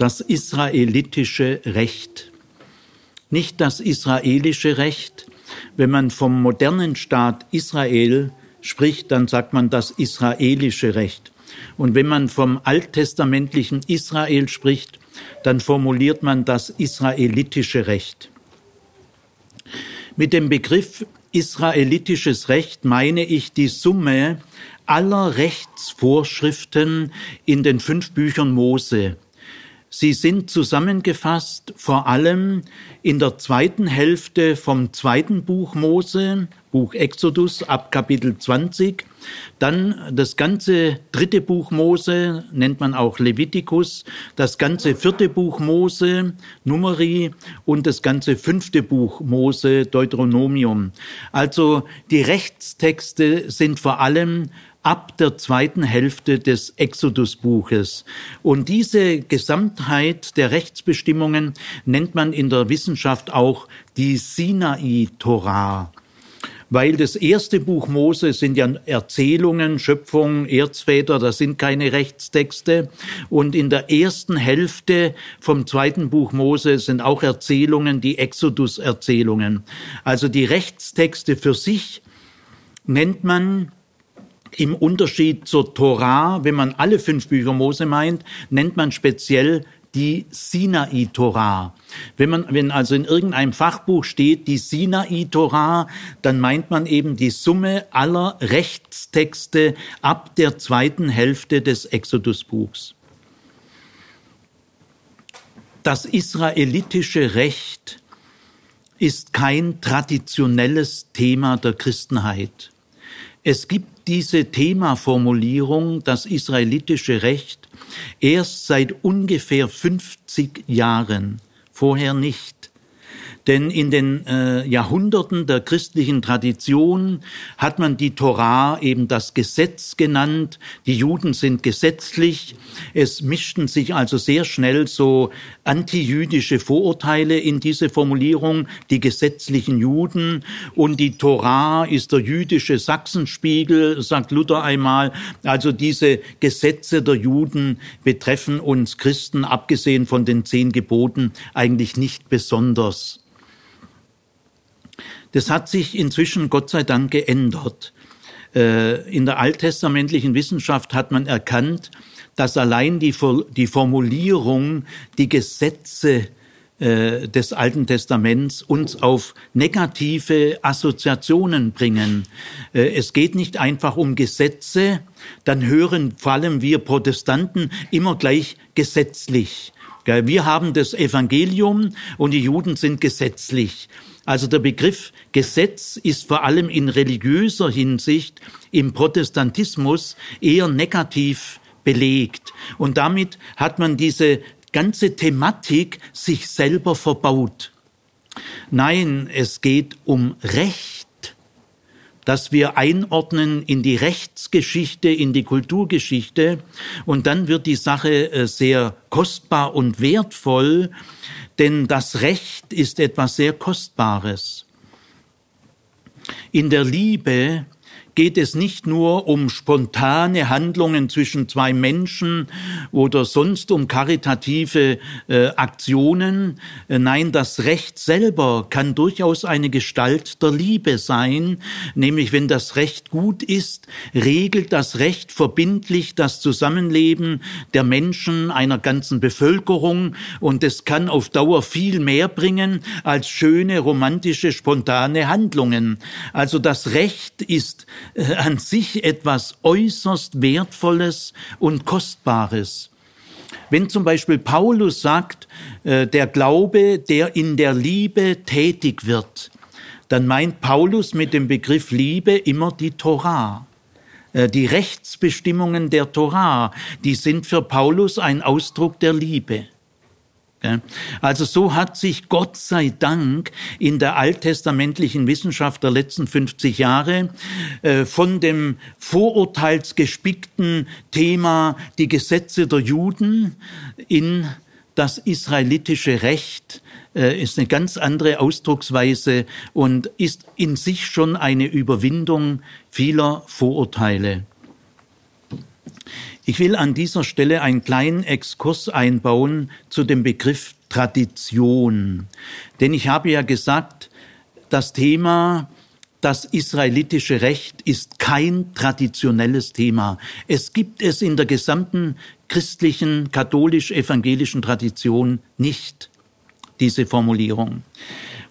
das israelitische Recht. Nicht das israelische Recht. Wenn man vom modernen Staat Israel spricht, dann sagt man das israelische Recht. Und wenn man vom alttestamentlichen Israel spricht, dann formuliert man das israelitische Recht. Mit dem Begriff israelitisches Recht meine ich die Summe aller Rechtsvorschriften in den fünf Büchern Mose. Sie sind zusammengefasst vor allem in der zweiten Hälfte vom zweiten Buch Mose, Buch Exodus ab Kapitel 20, dann das ganze dritte Buch Mose, nennt man auch Levitikus, das ganze vierte Buch Mose, Numeri und das ganze fünfte Buch Mose, Deuteronomium. Also die Rechtstexte sind vor allem ab der zweiten Hälfte des Exodus-Buches. Und diese Gesamtheit der Rechtsbestimmungen nennt man in der Wissenschaft auch die Sinai-Torah. Weil das erste Buch Mose sind ja Erzählungen, Schöpfung, Erzväter, das sind keine Rechtstexte. Und in der ersten Hälfte vom zweiten Buch Mose sind auch Erzählungen, die Exodus-Erzählungen. Also die Rechtstexte für sich nennt man im Unterschied zur Torah, wenn man alle fünf Bücher Mose meint, nennt man speziell die Sinai-Torah. Wenn man, wenn also in irgendeinem Fachbuch steht die Sinai-Torah, dann meint man eben die Summe aller Rechtstexte ab der zweiten Hälfte des Exodus-Buchs. Das israelitische Recht ist kein traditionelles Thema der Christenheit. Es gibt diese Themaformulierung, das israelitische Recht, erst seit ungefähr 50 Jahren, vorher nicht. Denn in den äh, Jahrhunderten der christlichen Tradition hat man die Torah eben das Gesetz genannt. Die Juden sind gesetzlich. Es mischten sich also sehr schnell so antijüdische Vorurteile in diese Formulierung, die gesetzlichen Juden. Und die Torah ist der jüdische Sachsenspiegel, sagt Luther einmal. Also diese Gesetze der Juden betreffen uns Christen, abgesehen von den zehn Geboten, eigentlich nicht besonders. Das hat sich inzwischen Gott sei Dank geändert. Äh, in der alttestamentlichen Wissenschaft hat man erkannt, dass allein die, Formulierung, die Gesetze äh, des Alten Testaments uns auf negative Assoziationen bringen. Äh, es geht nicht einfach um Gesetze, dann hören vor allem wir Protestanten immer gleich gesetzlich. Wir haben das Evangelium und die Juden sind gesetzlich. Also der Begriff Gesetz ist vor allem in religiöser Hinsicht im Protestantismus eher negativ belegt. Und damit hat man diese ganze Thematik sich selber verbaut. Nein, es geht um Recht, das wir einordnen in die Rechtsgeschichte, in die Kulturgeschichte. Und dann wird die Sache äh, sehr kostbar und wertvoll, denn das Recht ist etwas sehr Kostbares. In der Liebe geht es nicht nur um spontane Handlungen zwischen zwei Menschen oder sonst um karitative äh, Aktionen. Äh, nein, das Recht selber kann durchaus eine Gestalt der Liebe sein, nämlich wenn das Recht gut ist, regelt das Recht verbindlich das Zusammenleben der Menschen einer ganzen Bevölkerung und es kann auf Dauer viel mehr bringen als schöne romantische spontane Handlungen. Also das Recht ist äh, an sich etwas äußerst Wertvolles und Kostbares. Wenn zum Beispiel Paulus sagt, äh, der Glaube, der in der Liebe tätig wird, dann meint Paulus mit dem Begriff Liebe immer die Torah. Äh, die Rechtsbestimmungen der Torah, die sind für Paulus ein Ausdruck der Liebe. Also so hat sich Gott sei Dank in der alttestamentlichen Wissenschaft der letzten 50 Jahre äh, von dem vorurteilsgespickten Thema die Gesetze der Juden in das israelitische Recht äh, ist eine ganz andere Ausdrucksweise und ist in sich schon eine Überwindung vieler Vorurteile. Ich will an dieser Stelle einen kleinen Exkurs einbauen zu dem Begriff Tradition. Denn ich habe ja gesagt, das Thema das israelitische Recht ist kein traditionelles Thema. Es gibt es in der gesamten christlichen, katholisch-evangelischen Tradition nicht, diese Formulierung.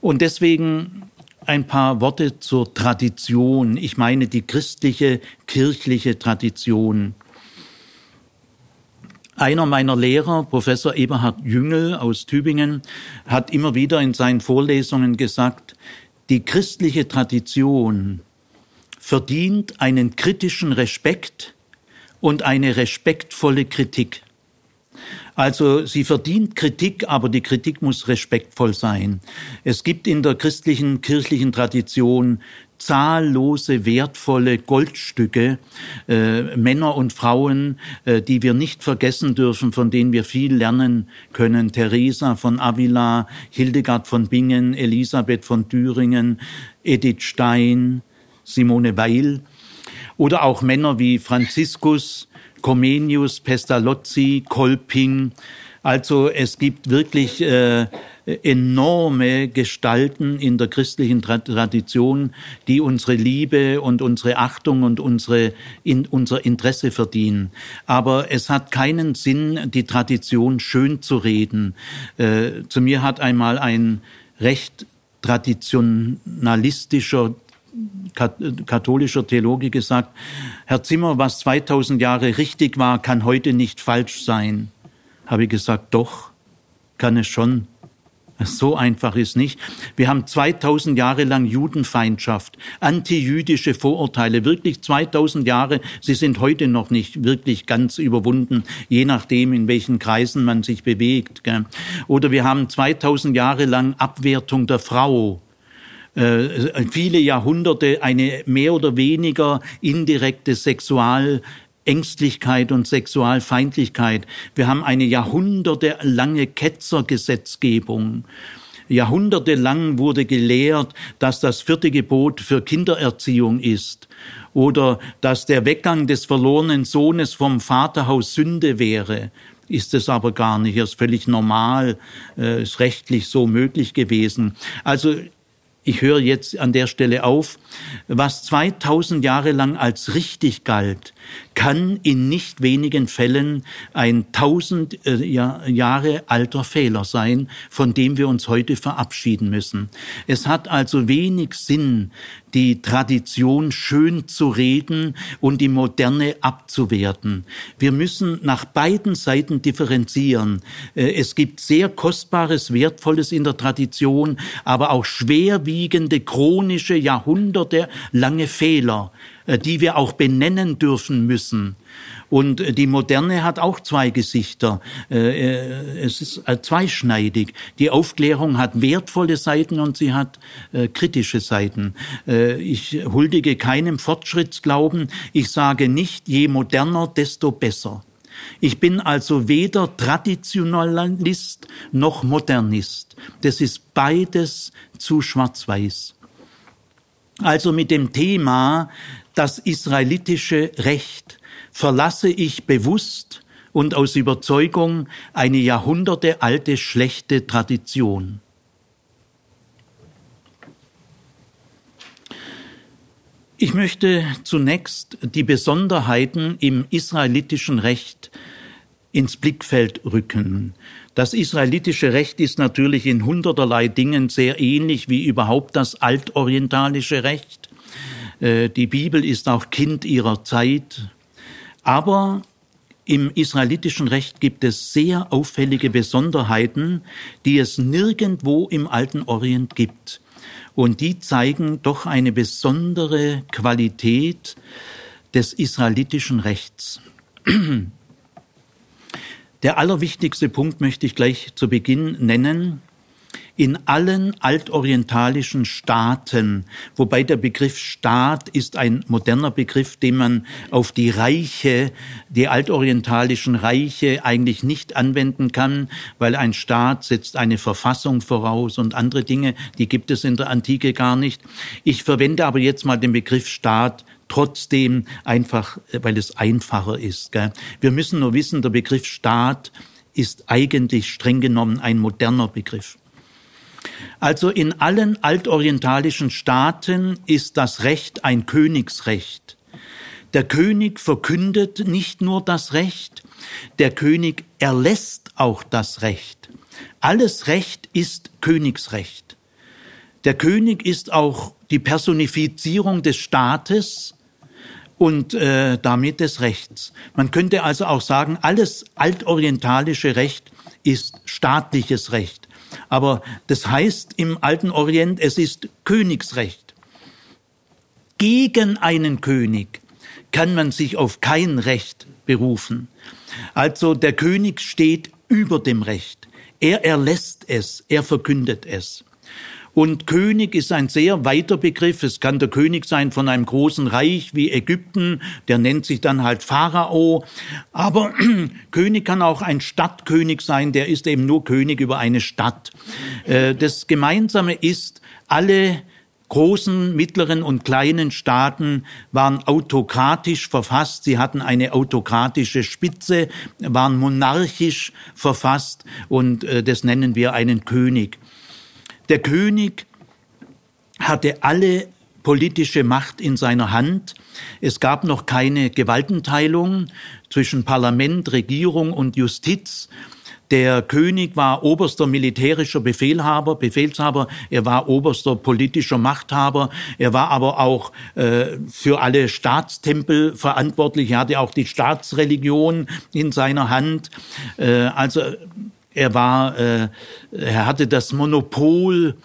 Und deswegen ein paar Worte zur Tradition. Ich meine die christliche, kirchliche Tradition. Einer meiner Lehrer, Professor Eberhard Jüngel aus Tübingen, hat immer wieder in seinen Vorlesungen gesagt, die christliche Tradition verdient einen kritischen Respekt und eine respektvolle Kritik. Also sie verdient Kritik, aber die Kritik muss respektvoll sein. Es gibt in der christlichen kirchlichen Tradition zahllose wertvolle Goldstücke, äh, Männer und Frauen, äh, die wir nicht vergessen dürfen, von denen wir viel lernen können. Theresa von Avila, Hildegard von Bingen, Elisabeth von Thüringen, Edith Stein, Simone Weil oder auch Männer wie Franziskus, Comenius, Pestalozzi, Kolping. Also es gibt wirklich äh, enorme Gestalten in der christlichen Tradition, die unsere Liebe und unsere Achtung und unsere, in, unser Interesse verdienen. Aber es hat keinen Sinn, die Tradition schön zu reden. Äh, zu mir hat einmal ein recht traditionalistischer katholischer Theologe gesagt, Herr Zimmer, was 2000 Jahre richtig war, kann heute nicht falsch sein. Habe ich gesagt, doch, kann es schon. So einfach ist nicht. Wir haben 2000 Jahre lang Judenfeindschaft, antijüdische Vorurteile, wirklich 2000 Jahre. Sie sind heute noch nicht wirklich ganz überwunden, je nachdem, in welchen Kreisen man sich bewegt. Oder wir haben 2000 Jahre lang Abwertung der Frau äh, viele Jahrhunderte eine mehr oder weniger indirekte Sexualängstlichkeit und Sexualfeindlichkeit. Wir haben eine jahrhundertelange Ketzergesetzgebung. Jahrhundertelang wurde gelehrt, dass das vierte Gebot für Kindererziehung ist oder dass der Weggang des verlorenen Sohnes vom Vaterhaus Sünde wäre ist es aber gar nicht. Ist völlig normal, äh, ist rechtlich so möglich gewesen. Also ich höre jetzt an der Stelle auf, was 2000 Jahre lang als richtig galt, kann in nicht wenigen Fällen ein 1000 äh, Jahre alter Fehler sein, von dem wir uns heute verabschieden müssen. Es hat also wenig Sinn, die Tradition schön zu reden und die Moderne abzuwerten. Wir müssen nach beiden Seiten differenzieren. Äh, es gibt sehr Kostbares, Wertvolles in der Tradition, aber auch schwerwiegende, chronische, jahrhundertelange Fehler, äh, die wir auch benennen dürfen müssen. Und äh, die Moderne hat auch zwei Gesichter. Äh, es ist zweischneidig. Die Aufklärung hat wertvolle Seiten und sie hat kritische Seiten. Ich huldige keinem Fortschrittsglauben. Ich sage nicht, je moderner, desto besser. Ich bin also weder Traditionalist noch Modernist. Das ist beides zu schwarz-weiß. Also mit dem Thema das israelitische Recht verlasse ich bewusst und aus Überzeugung eine jahrhundertealte schlechte Tradition. Ich möchte zunächst die Besonderheiten im israelitischen Recht ins Blickfeld rücken. Das israelitische Recht ist natürlich in hunderterlei Dingen sehr ähnlich wie überhaupt das altorientalische Recht. Äh, die Bibel ist auch Kind ihrer Zeit. Aber im israelitischen Recht gibt es sehr auffällige Besonderheiten, die es nirgendwo im alten Orient gibt. Und die zeigen doch eine besondere Qualität des israelitischen Rechts. Der allerwichtigste Punkt möchte ich gleich zu Beginn nennen in allen altorientalischen Staaten, wobei der Begriff Staat ist ein moderner Begriff, den man auf die Reiche, die altorientalischen Reiche eigentlich nicht anwenden kann, weil ein Staat setzt eine Verfassung voraus und andere Dinge, die gibt es in der Antike gar nicht. Ich verwende aber jetzt mal den Begriff Staat trotzdem einfach, weil es einfacher ist. Gell? Wir müssen nur wissen, der Begriff Staat ist eigentlich streng genommen ein moderner Begriff. Also in allen altorientalischen Staaten ist das Recht ein Königsrecht. Der König verkündet nicht nur das Recht, der König erlässt auch das Recht. Alles Recht ist Königsrecht. Der König ist auch die Personifizierung des Staates und äh, damit des Rechts. Man könnte also auch sagen, alles altorientalische Recht ist staatliches Recht. Aber das heißt im alten Orient, es ist Königsrecht. Gegen einen König kann man sich auf kein Recht berufen. Also der König steht über dem Recht. Er erlässt es, er verkündet es. Und König ist ein sehr weiter Begriff. Es kann der König sein von einem großen Reich wie Ägypten, der nennt sich dann halt Pharao. Aber König kann auch ein Stadtkönig sein, der ist eben nur König über eine Stadt. Äh, das Gemeinsame ist, alle großen, mittleren und kleinen Staaten waren autokratisch verfasst. Sie hatten eine autokratische Spitze, waren monarchisch verfasst und äh, das nennen wir einen König. Der König hatte alle politische Macht in seiner Hand. Es gab noch keine Gewaltenteilung zwischen Parlament, Regierung und Justiz. Der König war oberster militärischer Befehlhaber, Befehlshaber, er war oberster politischer Machthaber, er war aber auch äh, für alle Staatstempel verantwortlich, er hatte auch die Staatsreligion in seiner Hand. Äh, also er war, äh, er hatte das Monopol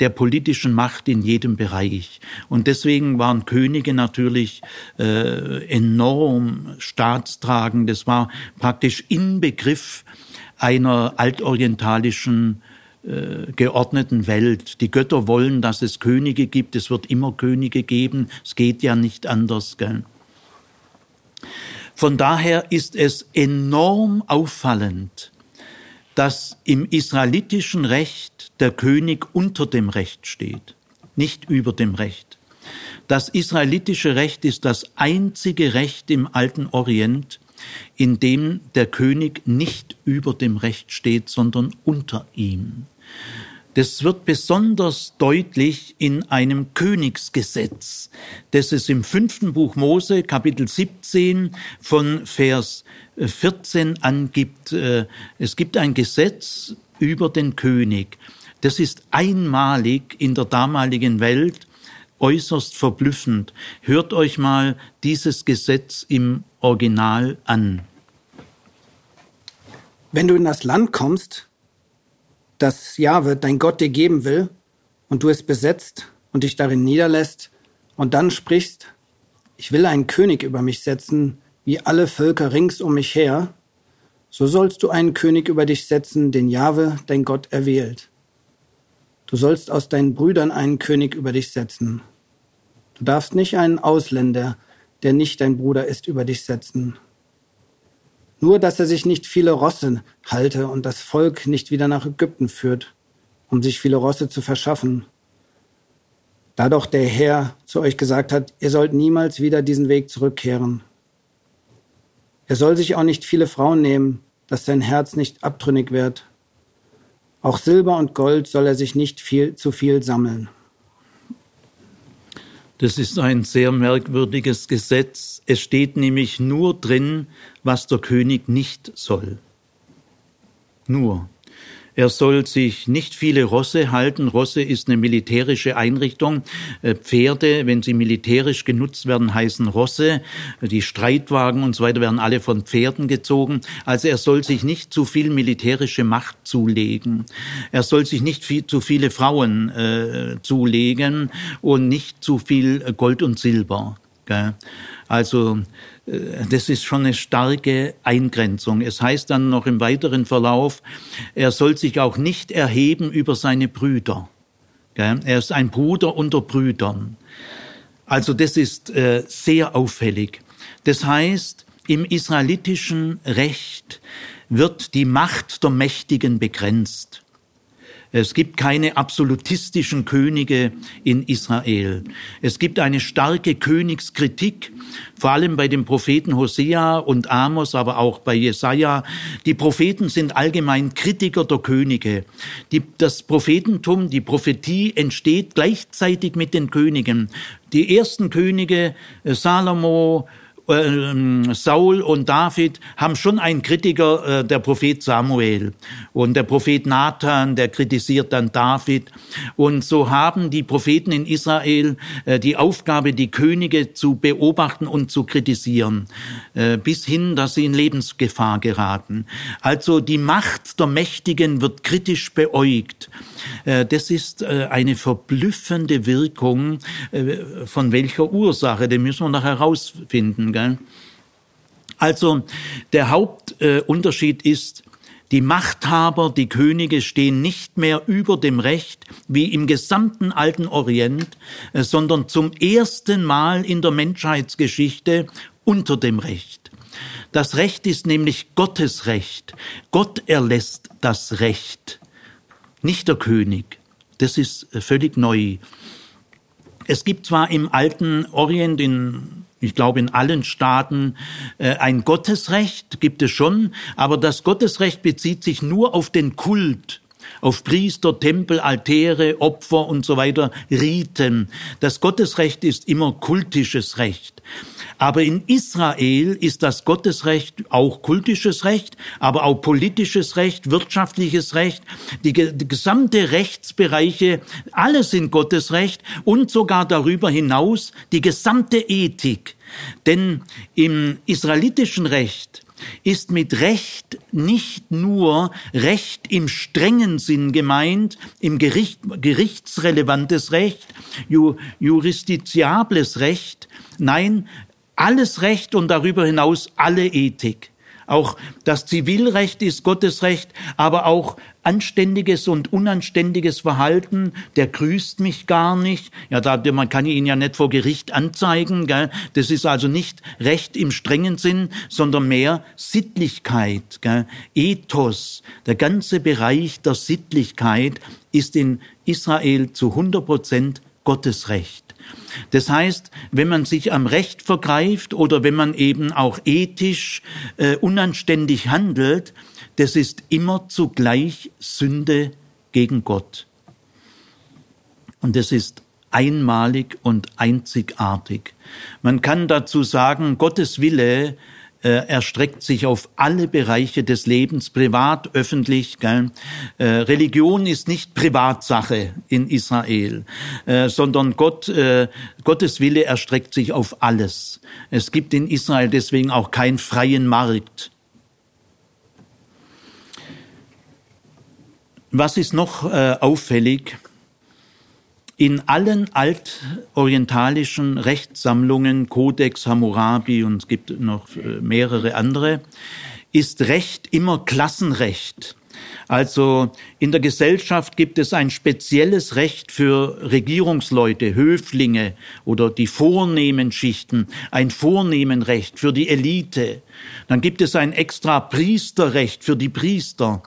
der politischen Macht in jedem Bereich. Und deswegen waren Könige natürlich äh, enorm staatstragend. Das war praktisch Inbegriff einer altorientalischen äh, geordneten Welt. Die Götter wollen, dass es Könige gibt. Es wird immer Könige geben. Es geht ja nicht anders. Gell? Von daher ist es enorm auffallend, dass im israelitischen Recht der König unter dem Recht steht, nicht über dem Recht. Das israelitische Recht ist das einzige Recht im alten Orient, in dem der König nicht über dem Recht steht, sondern unter ihm. Das wird besonders deutlich in einem Königsgesetz, das es im fünften Buch Mose, Kapitel 17 von Vers 14 angibt. Äh, es gibt ein Gesetz über den König. Das ist einmalig in der damaligen Welt äußerst verblüffend. Hört euch mal dieses Gesetz im Original an. Wenn du in das Land kommst, das Jahwe, dein Gott, dir geben will, und du es besetzt und dich darin niederlässt, und dann sprichst, ich will einen König über mich setzen, wie alle Völker rings um mich her, so sollst du einen König über dich setzen, den Jahwe, dein Gott, erwählt. Du sollst aus deinen Brüdern einen König über dich setzen. Du darfst nicht einen Ausländer, der nicht dein Bruder ist, über dich setzen. Nur, dass er sich nicht viele Rosse halte und das Volk nicht wieder nach Ägypten führt, um sich viele Rosse zu verschaffen. Da doch der Herr zu euch gesagt hat, ihr sollt niemals wieder diesen Weg zurückkehren. Er soll sich auch nicht viele Frauen nehmen, dass sein Herz nicht abtrünnig wird. Auch Silber und Gold soll er sich nicht viel zu viel sammeln. Das ist ein sehr merkwürdiges Gesetz. Es steht nämlich nur drin, was der König nicht soll. Nur. Er soll sich nicht viele Rosse halten. Rosse ist eine militärische Einrichtung. Äh, Pferde, wenn sie militärisch genutzt werden, heißen Rosse. Die Streitwagen und so weiter werden alle von Pferden gezogen. Also er soll sich nicht zu viel militärische Macht zulegen. Er soll sich nicht viel, zu viele Frauen äh, zulegen und nicht zu viel Gold und Silber. Gell? Also das ist schon eine starke Eingrenzung. Es heißt dann noch im weiteren Verlauf, er soll sich auch nicht erheben über seine Brüder. Er ist ein Bruder unter Brüdern. Also das ist äh, sehr auffällig. Das heißt, im israelitischen Recht wird die Macht der Mächtigen begrenzt. Es gibt keine absolutistischen Könige in Israel. Es gibt eine starke Königskritik, vor allem bei den Propheten Hosea und Amos, aber auch bei Jesaja. Die Propheten sind allgemein Kritiker der Könige. Die, das Prophetentum, die Prophetie entsteht gleichzeitig mit den Königen. Die ersten Könige, äh, Salomo, äh, Saul und David haben schon einen Kritiker, äh, der Prophet Samuel. Und der Prophet Nathan, der kritisiert dann David. Und so haben die Propheten in Israel äh, die Aufgabe, die Könige zu beobachten und zu kritisieren, bis hin, dass sie in Lebensgefahr geraten. Also die Macht der Mächtigen wird kritisch beäugt. Das ist eine verblüffende Wirkung, von welcher Ursache, den müssen wir noch herausfinden. Gell? Also der Hauptunterschied ist, die Machthaber, die Könige stehen nicht mehr über dem Recht wie im gesamten alten Orient, äh, sondern zum ersten Mal in der Menschheitsgeschichte unter dem Recht. Das Recht ist nämlich Gottes Recht. Gott erlässt das Recht, nicht der König. Das ist äh, völlig neu. Es gibt zwar im alten Orient, in ich glaube, in allen Staaten äh, ein Gottesrecht gibt es schon, aber das Gottesrecht bezieht sich nur auf den Kult, auf Priester, Tempel, Altäre, Opfer und so weiter, Riten. Das Gottesrecht ist immer kultisches Recht. Aber in Israel ist das Gottesrecht auch kultisches Recht, aber auch politisches Recht, wirtschaftliches Recht, die, die gesamte Rechtsbereiche, alles sind Gottesrecht und sogar darüber hinaus die gesamte Ethik. Denn im israelitischen Recht ist mit Recht nicht nur Recht im strengen Sinn gemeint, im Gericht, gerichtsrelevantes Recht, ju, justiziables Recht, nein, alles Recht und darüber hinaus alle Ethik. Auch das Zivilrecht ist Gottes Recht, aber auch anständiges und unanständiges Verhalten, der grüßt mich gar nicht. Ja, da, man kann ihn ja nicht vor Gericht anzeigen. Gell? Das ist also nicht Recht im strengen Sinn, sondern mehr Sittlichkeit, gell? Ethos. Der ganze Bereich der Sittlichkeit ist in Israel zu 100 Prozent Gottes Recht. Das heißt, wenn man sich am Recht vergreift oder wenn man eben auch ethisch äh, unanständig handelt, das ist immer zugleich Sünde gegen Gott. Und das ist einmalig und einzigartig. Man kann dazu sagen, Gottes Wille äh, erstreckt sich auf alle Bereiche des Lebens, privat, öffentlich. Gell? Äh, Religion ist nicht Privatsache in Israel, äh, sondern Gott, äh, Gottes Wille erstreckt sich auf alles. Es gibt in Israel deswegen auch keinen freien Markt. Was ist noch äh, auffällig? In allen altorientalischen Rechtssammlungen, Codex Hammurabi und es gibt noch äh, mehrere andere, ist Recht immer Klassenrecht. Also in der Gesellschaft gibt es ein spezielles Recht für Regierungsleute, Höflinge oder die vornehmen Schichten, ein Vornehmenrecht für die Elite. Dann gibt es ein extra Priesterrecht für die Priester.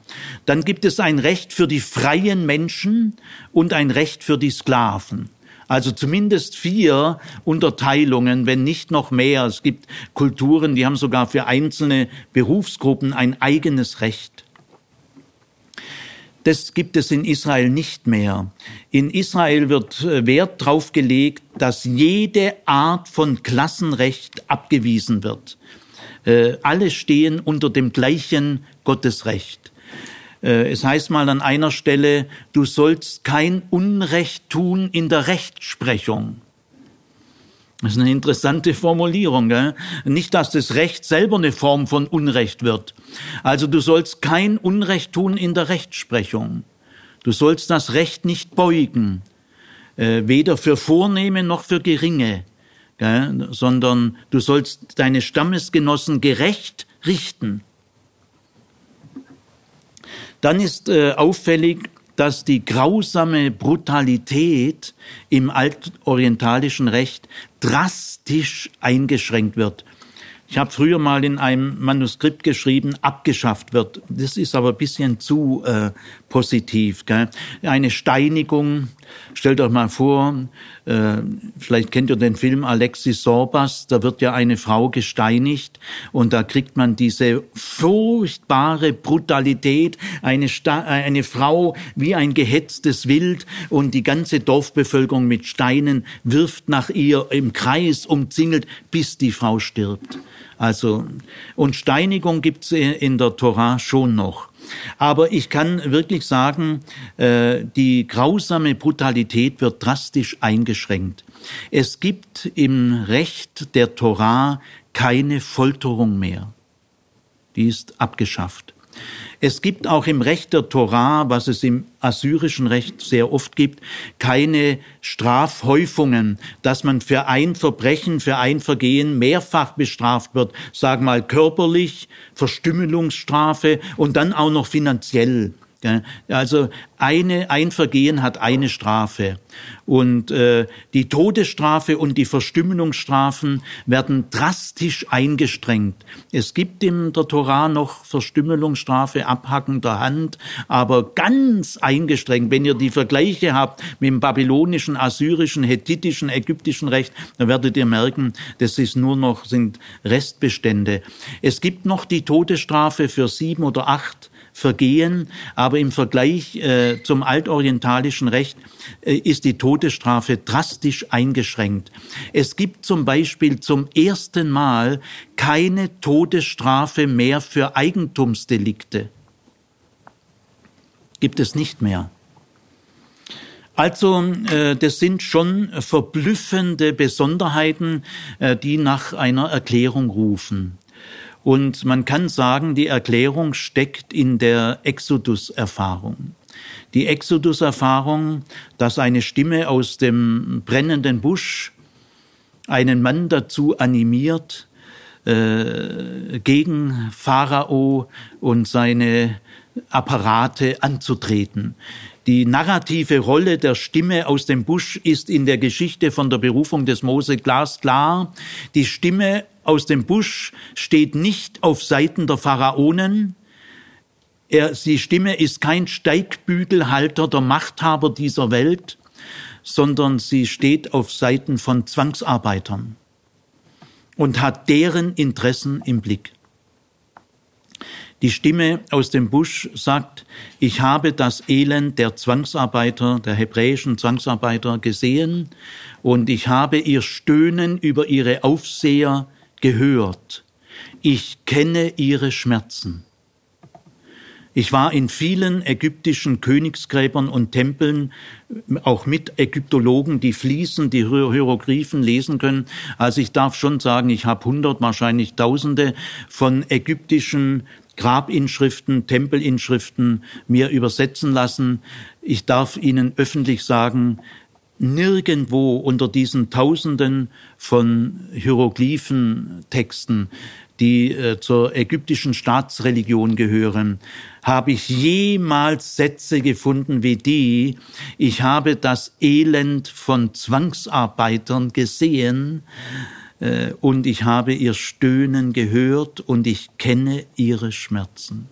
Dann gibt es ein Recht für die freien Menschen und ein Recht für die Sklaven. Also zumindest vier Unterteilungen, wenn nicht noch mehr. Es gibt Kulturen, die haben sogar für einzelne Berufsgruppen ein eigenes Recht. Das gibt es in Israel nicht mehr. In Israel wird äh, Wert darauf gelegt, dass jede Art von Klassenrecht abgewiesen wird. Äh, alle stehen unter dem gleichen Gottesrecht. Äh, es heißt mal an einer Stelle, du sollst kein Unrecht tun in der Rechtsprechung. Das ist eine interessante Formulierung. Gell? Nicht, dass das Recht selber eine Form von Unrecht wird. Also du sollst kein Unrecht tun in der Rechtsprechung. Du sollst das Recht nicht beugen, äh, weder für Vornehme noch für Geringe, gell? sondern du sollst deine Stammesgenossen gerecht richten. Dann ist äh, auffällig, dass die grausame Brutalität im altorientalischen Recht drastisch eingeschränkt wird. Ich habe früher mal in einem Manuskript geschrieben, abgeschafft wird. Das ist aber ein bisschen zu äh, positiv. Gell? Eine Steinigung, stellt euch mal vor, äh, vielleicht kennt ihr den Film Alexis Sorbas, da wird ja eine Frau gesteinigt und da kriegt man diese furchtbare Brutalität, eine, Sta eine Frau wie ein gehetztes Wild und die ganze Dorfbevölkerung mit Steinen wirft nach ihr im Kreis umzingelt, bis die Frau stirbt. Also, und Steinigung gibt's in der Torah schon noch. Aber ich kann wirklich sagen, äh, die grausame Brutalität wird drastisch eingeschränkt. Es gibt im Recht der Torah keine Folterung mehr. Die ist abgeschafft. Es gibt auch im Recht der Torah, was es im assyrischen Recht sehr oft gibt, keine Strafhäufungen, dass man für ein Verbrechen, für ein Vergehen mehrfach bestraft wird, sag mal körperlich, Verstümmelungsstrafe und dann auch noch finanziell. Also eine, ein Vergehen hat eine Strafe. Und äh, die Todesstrafe und die Verstümmelungsstrafen werden drastisch eingestrengt. Es gibt in der Torah noch Verstümmelungsstrafe, Abhacken der Hand, aber ganz eingeschränkt. Wenn ihr die Vergleiche habt mit dem babylonischen, assyrischen, hethitischen, ägyptischen Recht, dann werdet ihr merken, das ist nur noch, sind Restbestände. Es gibt noch die Todesstrafe für sieben oder acht Vergehen, aber im Vergleich äh, zum altorientalischen Recht äh, ist die Todesstrafe drastisch eingeschränkt. Es gibt zum Beispiel zum ersten Mal keine Todesstrafe mehr für Eigentumsdelikte. Gibt es nicht mehr. Also äh, das sind schon verblüffende Besonderheiten, äh, die nach einer Erklärung rufen. Und man kann sagen, die Erklärung steckt in der Exodus-Erfahrung. Die Exodus-Erfahrung, dass eine Stimme aus dem brennenden Busch einen Mann dazu animiert, äh, gegen Pharao und seine Apparate anzutreten. Die narrative Rolle der Stimme aus dem Busch ist in der Geschichte von der Berufung des Mose glasklar. Die Stimme aus dem Busch steht nicht auf Seiten der Pharaonen. Er, die Stimme ist kein Steigbügelhalter der Machthaber dieser Welt, sondern sie steht auf Seiten von Zwangsarbeitern und hat deren Interessen im Blick. Die Stimme aus dem Busch sagt, ich habe das Elend der Zwangsarbeiter, der hebräischen Zwangsarbeiter gesehen und ich habe ihr Stöhnen über ihre Aufseher gehört. Ich kenne ihre Schmerzen. Ich war in vielen ägyptischen Königsgräbern und Tempeln, auch mit Ägyptologen, die fließen, die Hieroglyphen lesen können. Also ich darf schon sagen, ich habe hundert, wahrscheinlich tausende von ägyptischen Grabinschriften, Tempelinschriften mir übersetzen lassen. Ich darf Ihnen öffentlich sagen, nirgendwo unter diesen Tausenden von Hieroglyphentexten, die äh, zur ägyptischen Staatsreligion gehören, habe ich jemals Sätze gefunden wie die, ich habe das Elend von Zwangsarbeitern gesehen, äh, und ich habe ihr Stöhnen gehört und ich kenne ihre Schmerzen.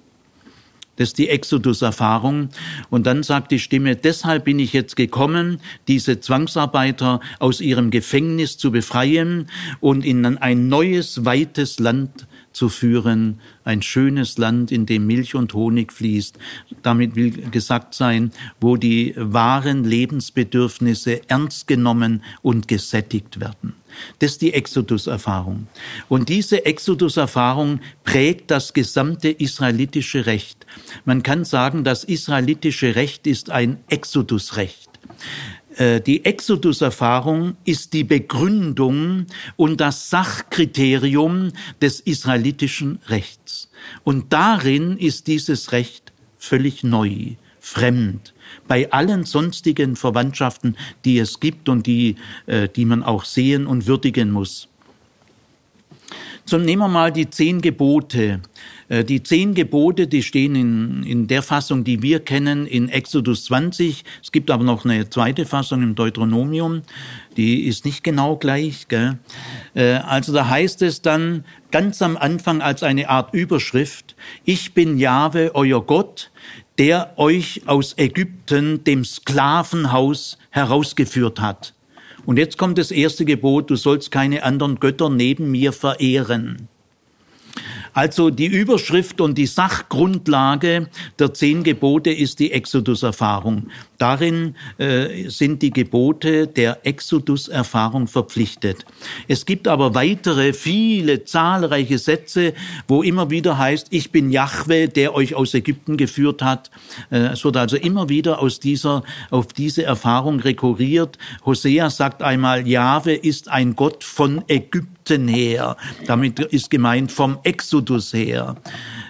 Das ist die Exodus-Erfahrung. Und dann sagt die Stimme, deshalb bin ich jetzt gekommen, diese Zwangsarbeiter aus ihrem Gefängnis zu befreien und in ein neues, weites Land zu führen, ein schönes Land, in dem Milch und Honig fließt. Damit will gesagt sein, wo die wahren Lebensbedürfnisse ernst genommen und gesättigt werden. Das ist die Exodus-Erfahrung. Und diese Exodus-Erfahrung prägt das gesamte israelitische Recht. Man kann sagen, das israelitische Recht ist ein Exodus-Recht. Äh, die Exodus-Erfahrung ist die Begründung und das Sachkriterium des israelitischen Rechts. Und darin ist dieses Recht völlig neu, fremd, bei allen sonstigen Verwandtschaften, die es gibt und die, äh, die man auch sehen und würdigen muss. So nehmen wir mal die zehn Gebote. Äh, die zehn Gebote, die stehen in, in der Fassung, die wir kennen, in Exodus 20. Es gibt aber noch eine zweite Fassung im Deuteronomium. Die ist nicht genau gleich. Gell? Äh, also da heißt es dann ganz am Anfang als eine Art Überschrift, ich bin Jahwe, euer Gott, der euch aus Ägypten, dem Sklavenhaus, herausgeführt hat. Und jetzt kommt das erste Gebot, du sollst keine anderen Götter neben mir verehren. Also die Überschrift und die Sachgrundlage der zehn Gebote ist die Exodus-Erfahrung. Darin äh, sind die Gebote der Exodus-Erfahrung verpflichtet. Es gibt aber weitere, viele, zahlreiche Sätze, wo immer wieder heißt, ich bin Jahwe, der euch aus Ägypten geführt hat. Äh, es wird also immer wieder aus dieser, auf diese Erfahrung rekurriert. Hosea sagt einmal, Jahwe ist ein Gott von Ägypten Ägypten her. Damit ist gemeint vom Exodus her.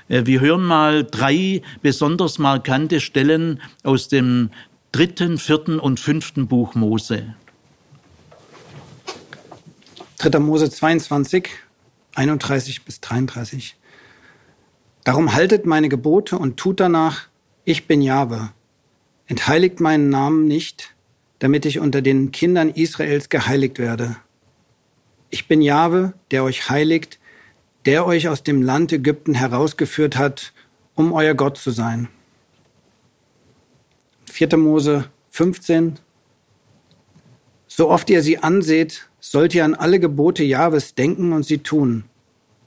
Äh, wir hören mal drei besonders markante Stellen aus dem dritten, vierten und fünften Buch Mose. 3. Mose 22, 31 bis 33. Darum haltet meine Gebote und tut danach, ich bin Jahwe. Entheiligt meinen Namen nicht, damit ich unter den Kindern Israels geheiligt werde. Ich bin Jahwe, der euch heiligt, der euch aus dem Land Ägypten herausgeführt hat, um euer Gott zu sein. 4. Mose 15. So oft ihr sie anseht, sollt ihr an alle Gebote Jahwes denken und sie tun,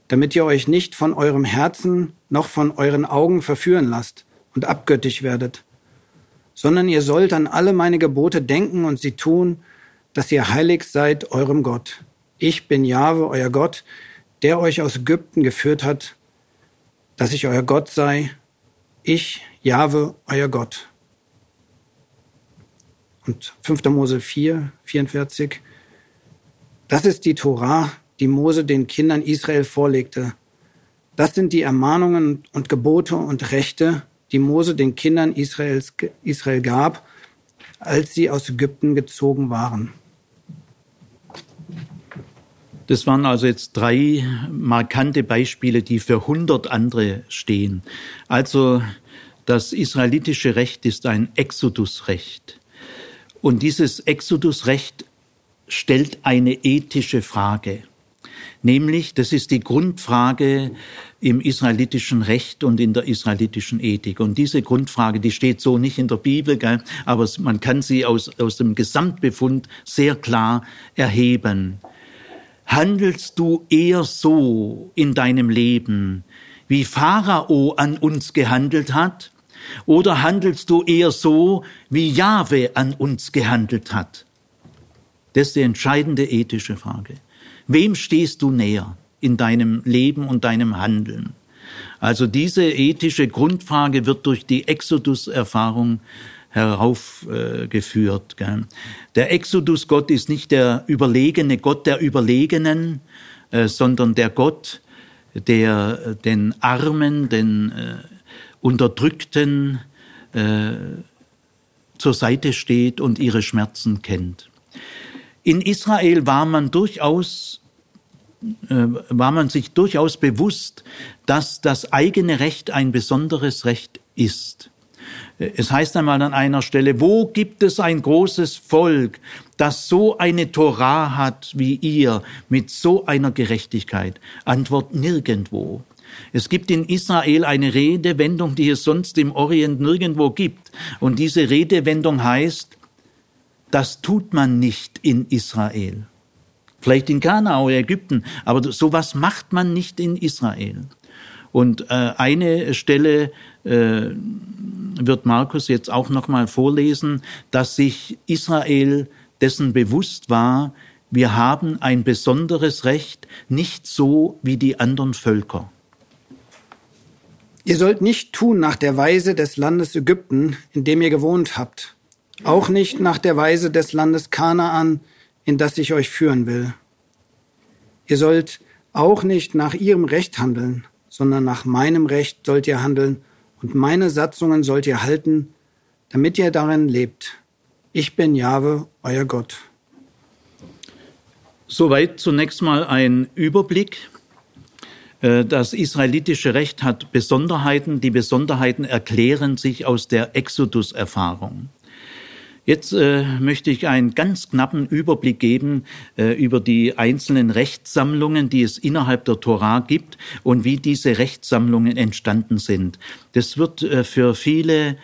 damit ihr euch nicht von eurem Herzen noch von euren Augen verführen lasst und abgöttisch werdet, sondern ihr sollt an alle meine Gebote denken und sie tun, dass ihr heilig seid eurem Gott. Ich bin Jahwe, euer Gott, der euch aus Ägypten geführt hat, dass ich euer Gott sei. Ich, Jahwe, euer Gott. Und 5. Mose 4, 44. Das ist die Torah, die Mose den Kindern Israel vorlegte. Das sind die Ermahnungen und Gebote und Rechte, die Mose den Kindern Israels, Israel gab, als sie aus Ägypten gezogen waren. Das waren also jetzt drei markante Beispiele, die für hundert andere stehen. Also das israelitische Recht ist ein Exodusrecht. Und dieses Exodusrecht stellt eine ethische Frage. Nämlich, das ist die Grundfrage im israelitischen Recht und in der israelitischen Ethik. Und diese Grundfrage, die steht so nicht in der Bibel, gell? aber man kann sie aus, aus dem Gesamtbefund sehr klar erheben. Handelst du eher so in deinem Leben, wie Pharao an uns gehandelt hat? Oder handelst du eher so, wie Jahwe an uns gehandelt hat? Das ist die entscheidende ethische Frage. Wem stehst du näher in deinem Leben und deinem Handeln? Also diese ethische Grundfrage wird durch die Exodus-Erfahrung heraufgeführt. Der Exodus-Gott ist nicht der überlegene Gott der Überlegenen, äh, sondern der Gott, der den Armen, den äh, Unterdrückten äh, zur Seite steht und ihre Schmerzen kennt. In Israel war man durchaus war man sich durchaus bewusst, dass das eigene Recht ein besonderes Recht ist. Es heißt einmal an einer Stelle, wo gibt es ein großes Volk, das so eine Torah hat wie ihr, mit so einer Gerechtigkeit? Antwort nirgendwo. Es gibt in Israel eine Redewendung, die es sonst im Orient nirgendwo gibt. Und diese Redewendung heißt, das tut man nicht in Israel. Vielleicht in Kana oder Ägypten, aber sowas macht man nicht in Israel. Und äh, eine Stelle äh, wird Markus jetzt auch noch mal vorlesen, dass sich Israel dessen bewusst war, wir haben ein besonderes Recht, nicht so wie die anderen Völker. Ihr sollt nicht tun nach der Weise des Landes Ägypten, in dem ihr gewohnt habt, auch nicht nach der Weise des Landes Kanaan, in das ich euch führen will. Ihr sollt auch nicht nach ihrem Recht handeln, sondern nach meinem Recht sollt ihr handeln und meine Satzungen sollt ihr halten, damit ihr darin lebt. Ich bin Jahwe, euer Gott. Soweit zunächst mal ein Überblick. Äh, das israelitische Recht hat Besonderheiten. Die Besonderheiten erklären sich aus der Exodus-Erfahrung. Jetzt äh, möchte ich einen ganz knappen Überblick geben äh, über die einzelnen Rechtssammlungen, die es innerhalb der Torah gibt und wie diese Rechtssammlungen entstanden sind. Das wird äh, für viele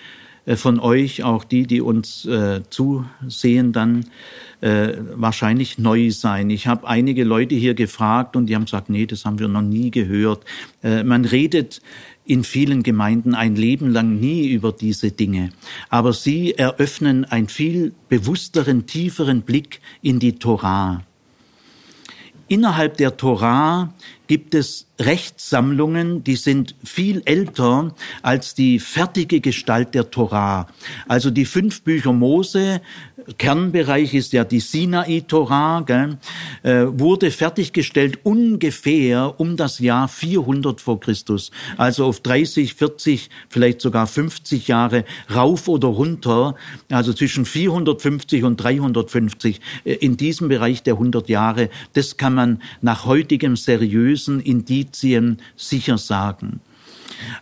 von euch, auch die, die uns äh, zusehen, dann äh, wahrscheinlich neu sein. Ich habe einige Leute hier gefragt und die haben gesagt, nee, das haben wir noch nie gehört. Äh, man redet in vielen Gemeinden ein Leben lang nie über diese Dinge. Aber sie eröffnen einen viel bewussteren, tieferen Blick in die Torah. Innerhalb der Torah gibt es Rechtssammlungen, die sind viel älter als die fertige Gestalt der Torah. Also die fünf Bücher Mose, Kernbereich ist ja die Sinai-Torah, äh, wurde fertiggestellt ungefähr um das Jahr 400 vor Christus. Also auf 30, 40, vielleicht sogar 50 Jahre rauf oder runter. Also zwischen 450 und 350 äh, in diesem Bereich der 100 Jahre. Das kann man nach heutigem seriös seriösen Indizien sicher sagen.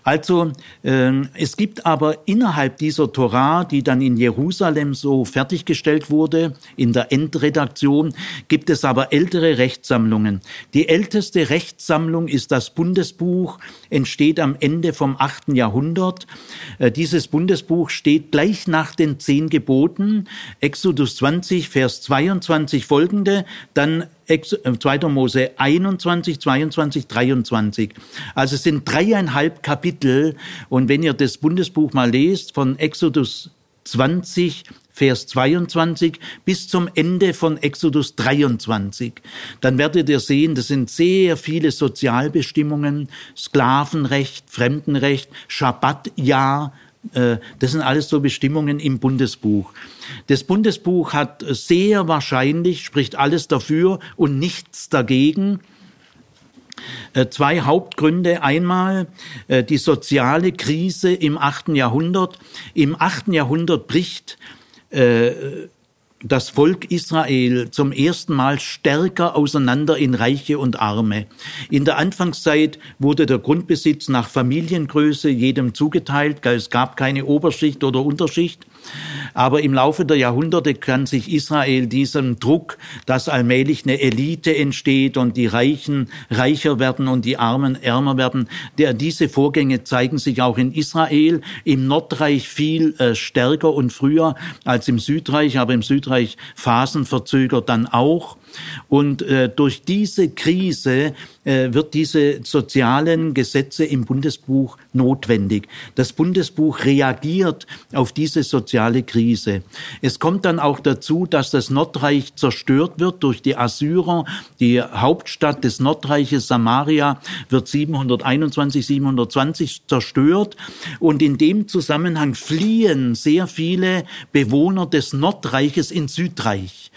Also äh, es gibt aber innerhalb dieser Torah, die dann in Jerusalem so fertiggestellt wurde, in der Endredaktion, gibt es aber ältere Rechtssammlungen. Die älteste Rechtssammlung ist das Bundesbuch, entsteht am Ende vom 8. Jahrhundert. Äh, dieses Bundesbuch steht gleich nach den zehn Geboten, Exodus 20, Vers 22 folgende, dann 2. Äh, Mose 21, 22, 23. Also es sind dreieinhalb Kapitel. Und wenn ihr das Bundesbuch mal lest, von Exodus 20, Vers 22 bis zum Ende von Exodus 23. Dann werdet ihr sehen, das sind sehr viele Sozialbestimmungen, Sklavenrecht, Fremdenrecht, Schabbatjahr, äh, das sind alles so Bestimmungen im Bundesbuch. Das Bundesbuch hat sehr wahrscheinlich, spricht alles dafür und nichts dagegen, zwei Hauptgründe. Einmal äh, die soziale Krise im achten Jahrhundert. Im achten Jahrhundert bricht das Volk Israel zum ersten Mal stärker auseinander in Reiche und Arme. In der Anfangszeit wurde der Grundbesitz nach Familiengröße jedem zugeteilt, es gab keine Oberschicht oder Unterschicht. Aber im Laufe der Jahrhunderte kann sich Israel diesem Druck, dass allmählich eine Elite entsteht und die Reichen reicher werden und die Armen ärmer werden, der, diese Vorgänge zeigen sich auch in Israel, im Nordreich viel äh, stärker und früher als im Südreich, aber im Südreich phasenverzögert dann auch. Und äh, durch diese Krise wird diese sozialen Gesetze im Bundesbuch notwendig. Das Bundesbuch reagiert auf diese soziale Krise. Es kommt dann auch dazu, dass das Nordreich zerstört wird durch die Assyrer. Die Hauptstadt des Nordreiches Samaria wird 721, 720 zerstört. Und in dem Zusammenhang fliehen sehr viele Bewohner des Nordreiches ins Südreich.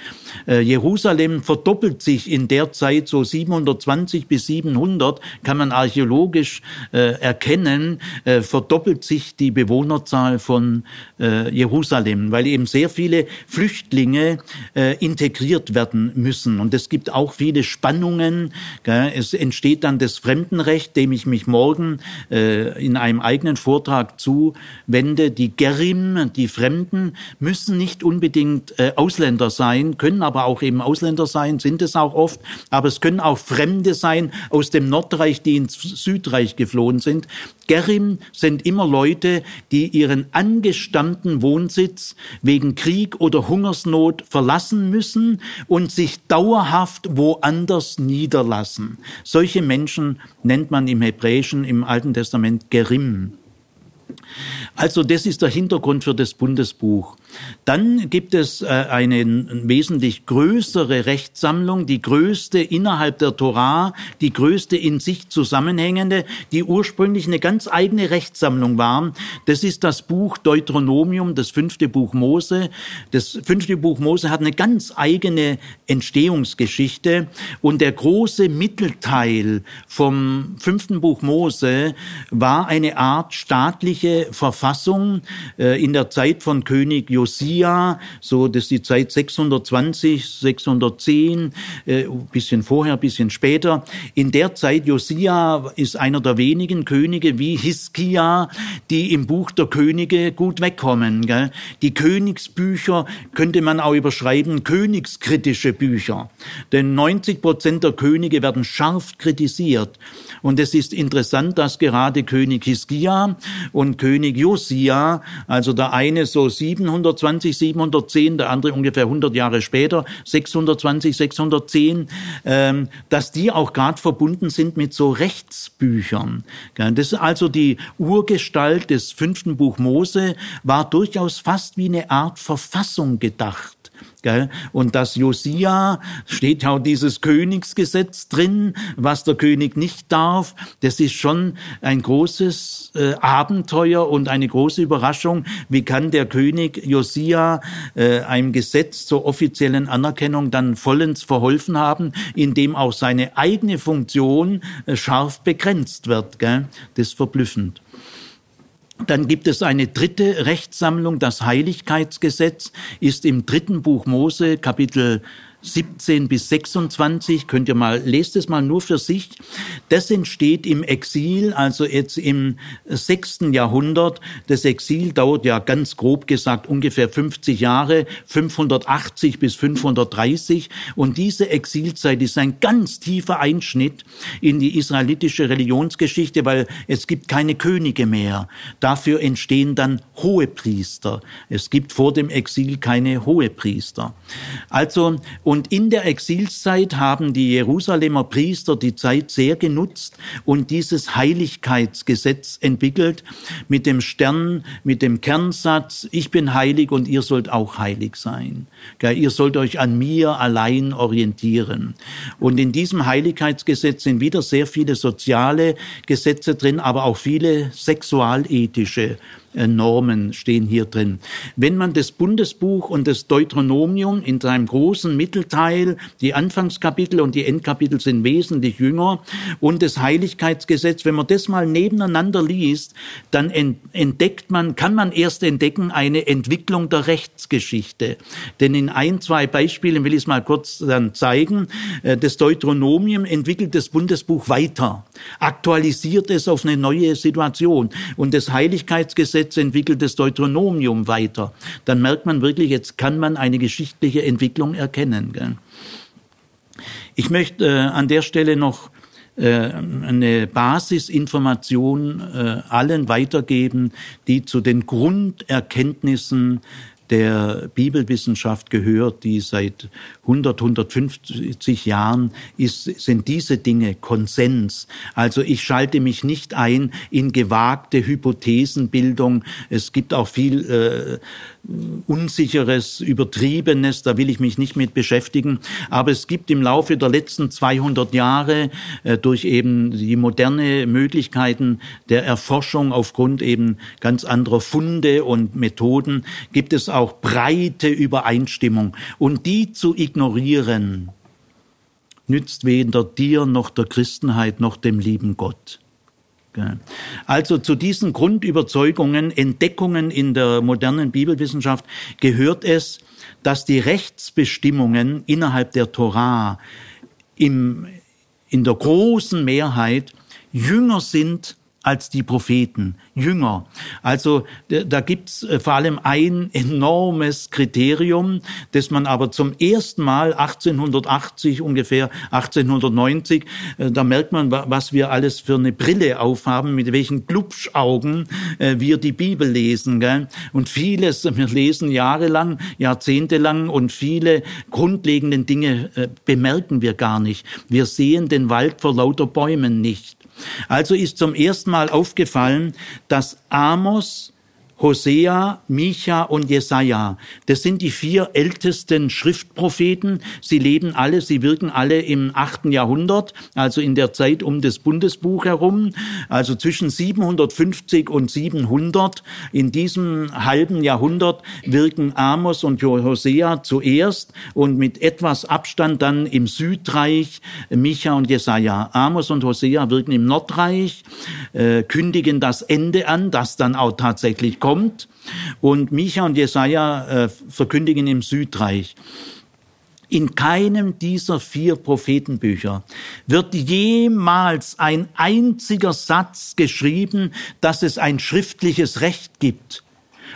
Äh, Jerusalem verdoppelt sich in der Zeit so 720 bis 700, kann man archäologisch äh, erkennen, äh, verdoppelt sich die Bewohnerzahl von äh, Jerusalem, weil eben sehr viele Flüchtlinge äh, integriert werden müssen. Und es gibt auch viele Spannungen. Gell? Es entsteht dann das Fremdenrecht, dem ich mich morgen äh, in einem eigenen Vortrag zuwende. Die Gerim, die Fremden, müssen nicht unbedingt äh, Ausländer sein, können aber auch eben Ausländer sein, sind es auch oft, aber es können auch Fremde sein aus dem Nordreich, die ins Südreich geflohen sind. Gerim sind immer Leute, die ihren angestammten Wohnsitz wegen Krieg oder Hungersnot verlassen müssen und sich dauerhaft woanders niederlassen. Solche Menschen nennt man im Hebräischen, im Alten Testament Gerim. Also das ist der Hintergrund für das Bundesbuch. Dann gibt es äh, eine wesentlich größere Rechtssammlung, die größte innerhalb der Torah, die größte in sich zusammenhängende, die ursprünglich eine ganz eigene Rechtssammlung war. Das ist das Buch Deuteronomium, das fünfte Buch Mose. Das fünfte Buch Mose hat eine ganz eigene Entstehungsgeschichte und der große Mittelteil vom fünften Buch Mose war eine Art staatliche Verfassung äh, in der Zeit von König Josia, so das ist die Zeit 620, 610, äh, bisschen vorher, bisschen später. In der Zeit Josia ist einer der wenigen Könige wie Hiskia, die im Buch der Könige gut wegkommen. Gell? Die Königsbücher könnte man auch überschreiben, königskritische Bücher. Denn 90 Prozent der Könige werden scharf kritisiert. Und es ist interessant, dass gerade König Hiskia und König Josia, also der eine so 720, 710, der andere ungefähr 100 Jahre später, 620, 610, ähm, dass die auch gerade verbunden sind mit so Rechtsbüchern. Das ist also die Urgestalt des fünften Buch Mose, war durchaus fast wie eine Art Verfassung gedacht. Gell? Und das Josia steht auch dieses Königsgesetz drin, was der König nicht darf. Das ist schon ein großes äh, Abenteuer und eine große Überraschung. Wie kann der König Josia äh, einem Gesetz zur offiziellen Anerkennung dann vollends verholfen haben, indem auch seine eigene Funktion äh, scharf begrenzt wird? Gell? Das ist verblüffend. Dann gibt es eine dritte Rechtssammlung, das Heiligkeitsgesetz ist im dritten Buch Mose, Kapitel 17 bis 26, könnt ihr mal, lest es mal nur für sich. Das entsteht im Exil, also jetzt im sechsten Jahrhundert. Das Exil dauert ja ganz grob gesagt ungefähr 50 Jahre, 580 bis 530. Und diese Exilzeit ist ein ganz tiefer Einschnitt in die israelitische Religionsgeschichte, weil es gibt keine Könige mehr. Dafür entstehen dann Hohepriester. Es gibt vor dem Exil keine Hohepriester. Also, und in der Exilszeit haben die Jerusalemer Priester die Zeit sehr genutzt und dieses Heiligkeitsgesetz entwickelt mit dem Stern, mit dem Kernsatz, ich bin heilig und ihr sollt auch heilig sein. Ihr sollt euch an mir allein orientieren. Und in diesem Heiligkeitsgesetz sind wieder sehr viele soziale Gesetze drin, aber auch viele sexualethische Normen stehen hier drin. Wenn man das Bundesbuch und das Deuteronomium in seinem großen Mittelteil, die Anfangskapitel und die Endkapitel sind wesentlich jünger, und das Heiligkeitsgesetz, wenn man das mal nebeneinander liest, dann entdeckt man, kann man erst entdecken, eine Entwicklung der Rechtsgeschichte. Denn in ein, zwei Beispielen will ich es mal kurz dann zeigen. Äh, das Deuteronomium entwickelt das Bundesbuch weiter, aktualisiert es auf eine neue Situation. Und das Heiligkeitsgesetz Gesetz entwickelt das Deuteronomium weiter. Dann merkt man wirklich, jetzt kann man eine geschichtliche Entwicklung erkennen. Gell? Ich möchte äh, an der Stelle noch äh, eine Basisinformation äh, allen weitergeben, die zu den Grunderkenntnissen der Bibelwissenschaft gehört, die seit 100, 150 Jahren ist, sind diese Dinge Konsens. Also ich schalte mich nicht ein in gewagte Hypothesenbildung. Es gibt auch viel äh, Unsicheres, Übertriebenes, da will ich mich nicht mit beschäftigen. Aber es gibt im Laufe der letzten 200 Jahre äh, durch eben die moderne Möglichkeiten der Erforschung aufgrund eben ganz anderer Funde und Methoden, gibt es auch breite Übereinstimmung. Und die zu ignorieren, nützt weder dir noch der Christenheit noch dem lieben Gott. Also zu diesen Grundüberzeugungen, Entdeckungen in der modernen Bibelwissenschaft gehört es, dass die Rechtsbestimmungen innerhalb der Torah im, in der großen Mehrheit jünger sind als die Propheten, Jünger. Also da gibt's äh, vor allem ein enormes Kriterium, das man aber zum ersten Mal 1880 ungefähr, 1890, äh, da merkt man, was wir alles für eine Brille aufhaben, mit welchen Glubschaugen äh, wir die Bibel lesen. Gell? Und vieles, wir lesen jahrelang, jahrzehntelang und viele grundlegenden Dinge bemerken wir gar nicht. Wir sehen den Wald vor lauter Bäumen nicht. Also ist zum ersten Mal aufgefallen, dass Amos Hosea, Micha und Jesaja. Das sind die vier ältesten Schriftpropheten. Sie leben alle, sie wirken alle im achten Jahrhundert, also in der Zeit um das Bundesbuch herum, also zwischen 750 und 700. In diesem halben Jahrhundert wirken Amos und Hosea zuerst und mit etwas Abstand dann im Südreich Micha und Jesaja. Amos und Hosea wirken im Nordreich, äh, kündigen das Ende an, das dann auch tatsächlich kommt kommt. Und Micha und Jesaja äh, verkündigen im Südreich. In keinem dieser vier Prophetenbücher wird jemals ein einziger Satz geschrieben, dass es ein schriftliches Recht gibt.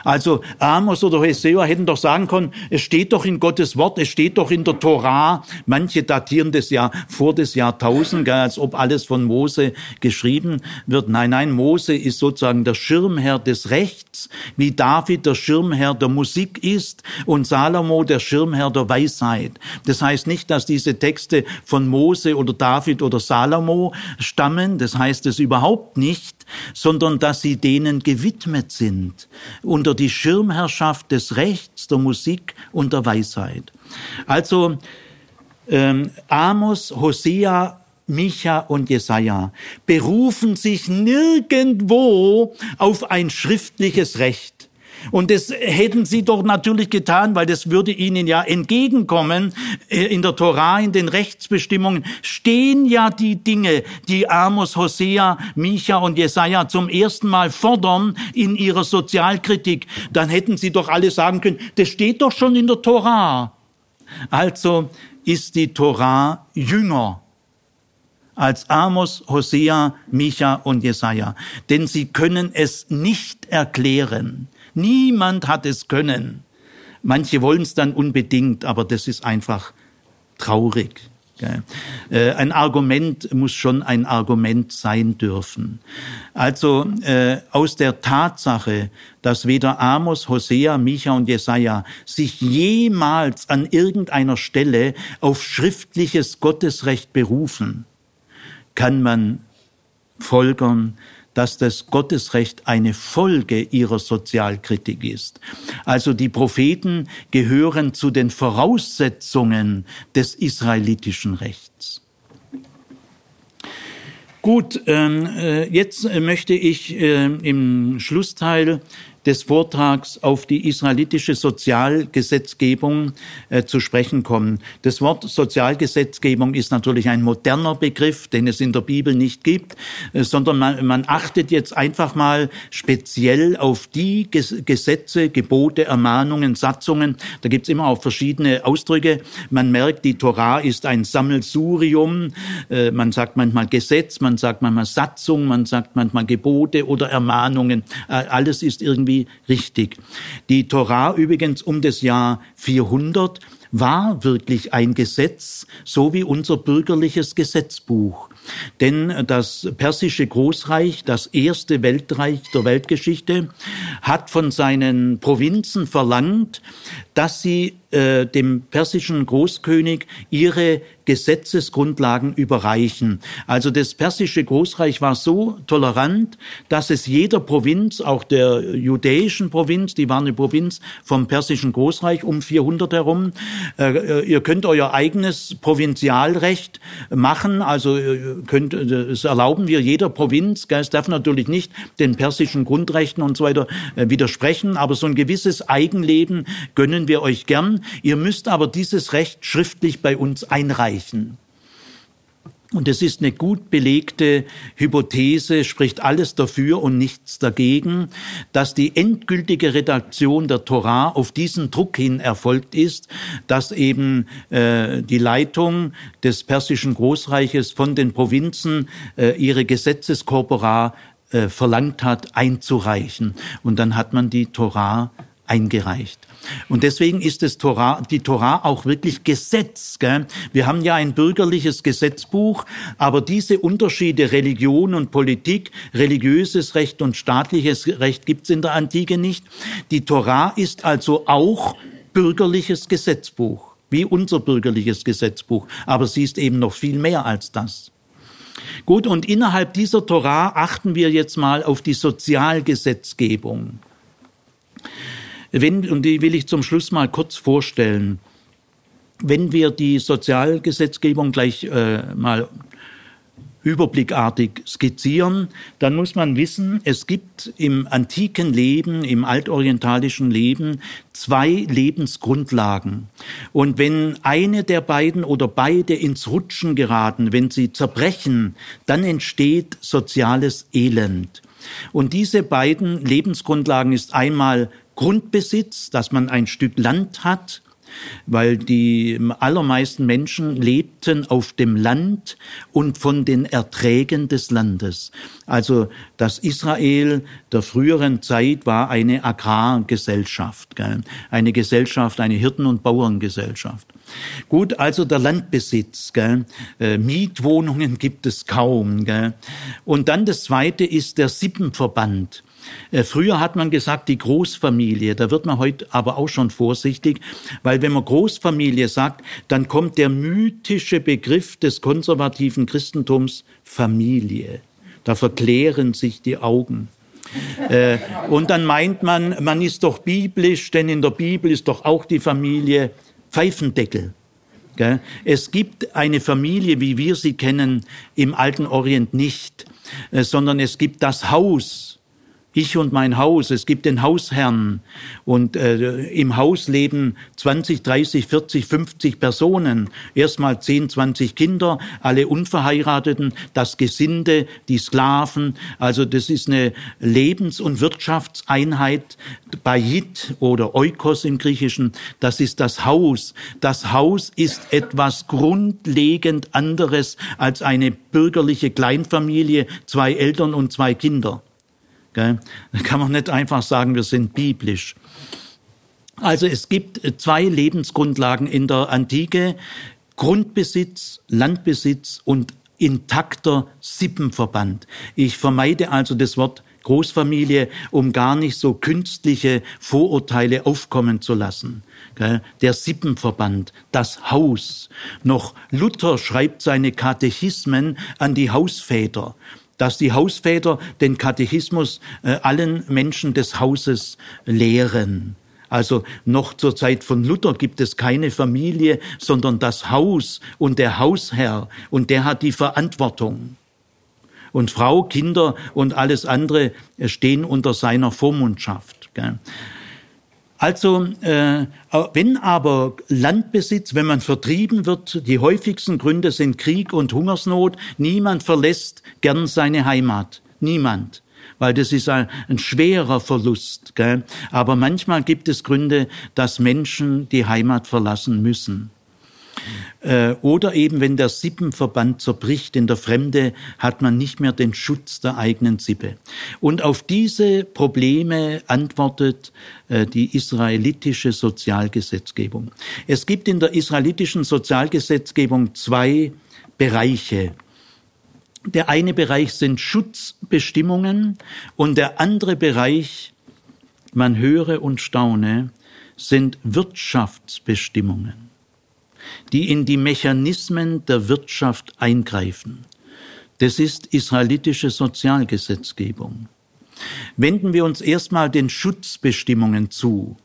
Also Amos oder Hosea hätten doch sagen können, es steht doch in Gottes Wort, es steht doch in der Torah. Manche datieren das ja vor des Jahrtausend, als ob alles von Mose geschrieben wird. Nein, nein, Mose ist sozusagen der Schirmherr des Rechts, wie David der Schirmherr der Musik ist und Salomo der Schirmherr der Weisheit. Das heißt nicht, dass diese Texte von Mose oder David oder Salomo stammen, das heißt es überhaupt nicht, sondern dass sie denen gewidmet sind, unter die Schirmherrschaft des Rechts, der Musik und der Weisheit. Also ähm, Amos, Hosea, Micha und Jesaja berufen sich nirgendwo auf ein schriftliches Recht. Und das hätten sie doch natürlich getan, weil das würde ihnen ja entgegenkommen. Äh, in der Torah, in den Rechtsbestimmungen stehen ja die Dinge, die Amos, Hosea, Micha und Jesaja zum ersten Mal fordern in ihrer Sozialkritik. Dann hätten sie doch alle sagen können, das steht doch schon in der Torah. Also ist die Torah jünger als Amos, Hosea, Micha und Jesaja. Denn sie können es nicht erklären. Niemand hat es können. Manche wollen es dann unbedingt, aber das ist einfach traurig. Äh, ein Argument muss schon ein Argument sein dürfen. Also äh, aus der Tatsache, dass weder Amos, Hosea, Micha und Jesaja sich jemals an irgendeiner Stelle auf schriftliches Gottesrecht berufen, kann man folgern, dass das Gottesrecht eine Folge ihrer Sozialkritik ist. Also die Propheten gehören zu den Voraussetzungen des israelitischen Rechts. Gut, ähm, äh, jetzt möchte ich äh, im Schlussteil des Vortrags auf die israelitische Sozialgesetzgebung äh, zu sprechen kommen. Das Wort Sozialgesetzgebung ist natürlich ein moderner Begriff, den es in der Bibel nicht gibt, äh, sondern man, man, achtet jetzt einfach mal speziell auf die Gesetze, Gebote, Ermahnungen, Satzungen. Da gibt's immer auch verschiedene Ausdrücke. Man merkt, die Torah ist ein Sammelsurium. Äh, man sagt manchmal Gesetz, man sagt manchmal Satzung, man sagt manchmal Gebote oder Ermahnungen. Äh, alles ist irgendwie irgendwie richtig. Die Torah übrigens um das Jahr 400 war wirklich ein Gesetz, so wie unser bürgerliches Gesetzbuch. Denn das persische Großreich, das erste Weltreich der Weltgeschichte, hat von seinen Provinzen verlangt, dass sie äh, dem persischen Großkönig ihre Gesetzesgrundlagen überreichen. Also das persische Großreich war so tolerant, dass es jeder Provinz, auch der judäischen Provinz, die war eine Provinz vom persischen Großreich um 400 herum, äh, äh, ihr könnt euer eigenes Provinzialrecht machen, also äh, könnt, das erlauben wir jeder Provinz, es darf natürlich nicht den persischen Grundrechten und so weiter äh, widersprechen, aber so ein gewisses Eigenleben gönnen wir euch gern. Ihr müsst aber dieses Recht schriftlich bei uns einreichen. Und es ist eine gut belegte Hypothese, spricht alles dafür und nichts dagegen, dass die endgültige Redaktion der Torah auf diesen Druck hin erfolgt ist, dass eben äh, die Leitung des persischen Großreiches von den Provinzen äh, ihre Gesetzeskorpora äh, verlangt hat, einzureichen. Und dann hat man die Torah eingereicht. Und deswegen ist das Torah, die Torah auch wirklich Gesetz. Gell? Wir haben ja ein bürgerliches Gesetzbuch, aber diese Unterschiede Religion und Politik, religiöses Recht und staatliches Recht gibt es in der Antike nicht. Die Torah ist also auch bürgerliches Gesetzbuch, wie unser bürgerliches Gesetzbuch, aber sie ist eben noch viel mehr als das. Gut, und innerhalb dieser Torah achten wir jetzt mal auf die Sozialgesetzgebung. Wenn, und die will ich zum Schluss mal kurz vorstellen, wenn wir die Sozialgesetzgebung gleich äh, mal überblickartig skizzieren, dann muss man wissen, es gibt im antiken Leben, im altorientalischen Leben zwei Lebensgrundlagen. Und wenn eine der beiden oder beide ins Rutschen geraten, wenn sie zerbrechen, dann entsteht soziales Elend. Und diese beiden Lebensgrundlagen ist einmal Grundbesitz, dass man ein Stück Land hat, weil die allermeisten Menschen lebten auf dem Land und von den Erträgen des Landes. Also das Israel der früheren Zeit war eine Agrargesellschaft, gell? eine Gesellschaft, eine Hirten- und Bauerngesellschaft. Gut, also der Landbesitz, gell? Äh, Mietwohnungen gibt es kaum. Gell? Und dann das Zweite ist der Sippenverband. Äh, früher hat man gesagt, die Großfamilie, da wird man heute aber auch schon vorsichtig, weil wenn man Großfamilie sagt, dann kommt der mythische Begriff des konservativen Christentums Familie. Da verklären sich die Augen. Äh, und dann meint man, man ist doch biblisch, denn in der Bibel ist doch auch die Familie Pfeifendeckel. Es gibt eine Familie, wie wir sie kennen, im alten Orient nicht, äh, sondern es gibt das Haus, ich und mein Haus, es gibt den Hausherrn und äh, im Haus leben 20, 30, 40, 50 Personen. Erstmal 10, 20 Kinder, alle Unverheirateten, das Gesinde, die Sklaven. Also das ist eine Lebens- und Wirtschaftseinheit. Bayit oder Oikos im Griechischen, das ist das Haus. Das Haus ist etwas grundlegend anderes als eine bürgerliche Kleinfamilie, zwei Eltern und zwei Kinder. Da kann man nicht einfach sagen, wir sind biblisch. Also es gibt zwei Lebensgrundlagen in der Antike. Grundbesitz, Landbesitz und intakter Sippenverband. Ich vermeide also das Wort Großfamilie, um gar nicht so künstliche Vorurteile aufkommen zu lassen. Der Sippenverband, das Haus. Noch Luther schreibt seine Katechismen an die Hausväter dass die Hausväter den Katechismus äh, allen Menschen des Hauses lehren. Also noch zur Zeit von Luther gibt es keine Familie, sondern das Haus und der Hausherr und der hat die Verantwortung. Und Frau, Kinder und alles andere stehen unter seiner Vormundschaft. Also äh, wenn aber Landbesitz, wenn man vertrieben wird, die häufigsten Gründe sind Krieg und Hungersnot, niemand verlässt gern seine Heimat. Niemand weil das ist ein, ein schwerer Verlust. Gell? Aber manchmal gibt es Gründe, dass Menschen die Heimat verlassen müssen. Äh, oder eben, wenn der Sippenverband zerbricht in der Fremde, hat man nicht mehr den Schutz der eigenen Sippe. Und auf diese Probleme antwortet äh, die israelitische Sozialgesetzgebung. Es gibt in der israelitischen Sozialgesetzgebung zwei Bereiche. Der eine Bereich sind Schutzbestimmungen und der andere Bereich, man höre und staune, sind Wirtschaftsbestimmungen die in die Mechanismen der Wirtschaft eingreifen. Das ist israelitische Sozialgesetzgebung. Wenden wir uns erstmal den Schutzbestimmungen zu.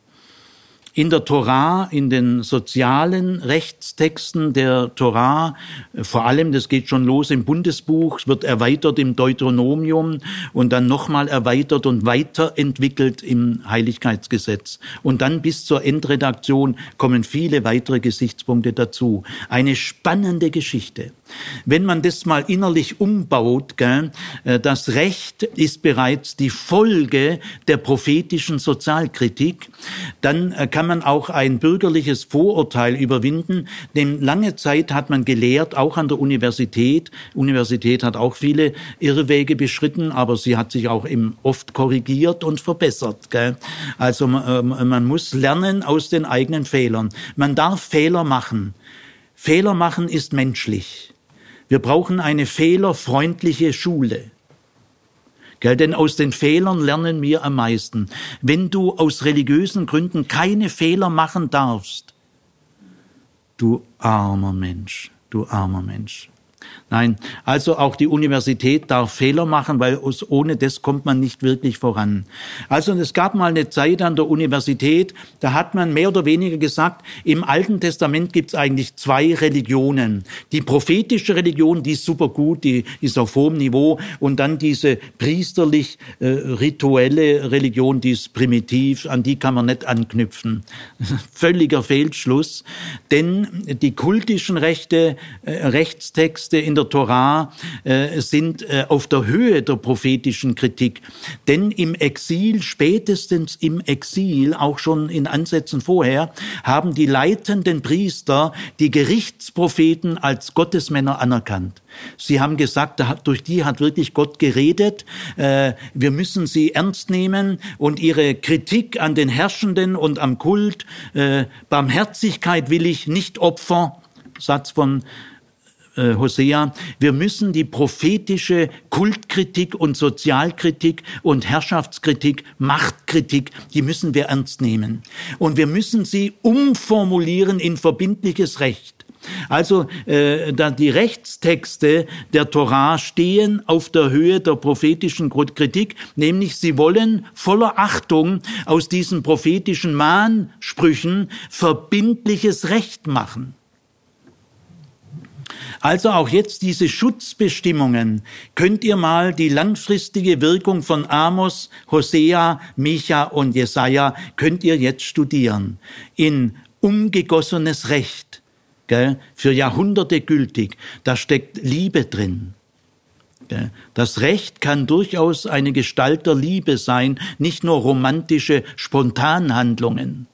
In der Torah, in den sozialen Rechtstexten der Torah, vor allem, das geht schon los im Bundesbuch, wird erweitert im Deuteronomium und dann nochmal erweitert und weiterentwickelt im Heiligkeitsgesetz. Und dann bis zur Endredaktion kommen viele weitere Gesichtspunkte dazu. Eine spannende Geschichte. Wenn man das mal innerlich umbaut, gell, äh, das Recht ist bereits die Folge der prophetischen Sozialkritik, dann äh, kann man auch ein bürgerliches Vorurteil überwinden, denn lange Zeit hat man gelehrt, auch an der Universität, Universität hat auch viele Irrwege beschritten, aber sie hat sich auch oft korrigiert und verbessert. Gell. Also ähm, man muss lernen aus den eigenen Fehlern. Man darf Fehler machen. Fehler machen ist menschlich. Wir brauchen eine fehlerfreundliche Schule. Gell, denn aus den Fehlern lernen wir am meisten. Wenn du aus religiösen Gründen keine Fehler machen darfst, du armer Mensch, du armer Mensch. Nein, also auch die Universität darf Fehler machen, weil ohne das kommt man nicht wirklich voran. Also es gab mal eine Zeit an der Universität, da hat man mehr oder weniger gesagt, im Alten Testament gibt es eigentlich zwei Religionen. Die prophetische Religion, die ist super gut, die ist auf hohem Niveau, und dann diese priesterlich äh, rituelle Religion, die ist primitiv, an die kann man nicht anknüpfen. Völliger Fehlschluss, denn die kultischen Rechte, äh, Rechtstexte in der Torah äh, sind äh, auf der Höhe der prophetischen Kritik. Denn im Exil, spätestens im Exil, auch schon in Ansätzen vorher, haben die leitenden Priester die Gerichtspropheten als Gottesmänner anerkannt. Sie haben gesagt, durch die hat wirklich Gott geredet. Äh, wir müssen sie ernst nehmen und ihre Kritik an den Herrschenden und am Kult, äh, Barmherzigkeit will ich, nicht Opfer, Satz von äh, Hosea, wir müssen die prophetische Kultkritik und Sozialkritik und Herrschaftskritik, Machtkritik, die müssen wir ernst nehmen. Und wir müssen sie umformulieren in verbindliches Recht. Also äh, da die Rechtstexte der Torah stehen auf der Höhe der prophetischen Kritik, nämlich sie wollen voller Achtung aus diesen prophetischen Mahnsprüchen verbindliches Recht machen. Also auch jetzt diese Schutzbestimmungen. Könnt ihr mal die langfristige Wirkung von Amos, Hosea, Micha und Jesaja, könnt ihr jetzt studieren. In umgegossenes Recht, gell, für Jahrhunderte gültig. Da steckt Liebe drin. Das Recht kann durchaus eine Gestalt der Liebe sein, nicht nur romantische Spontanhandlungen.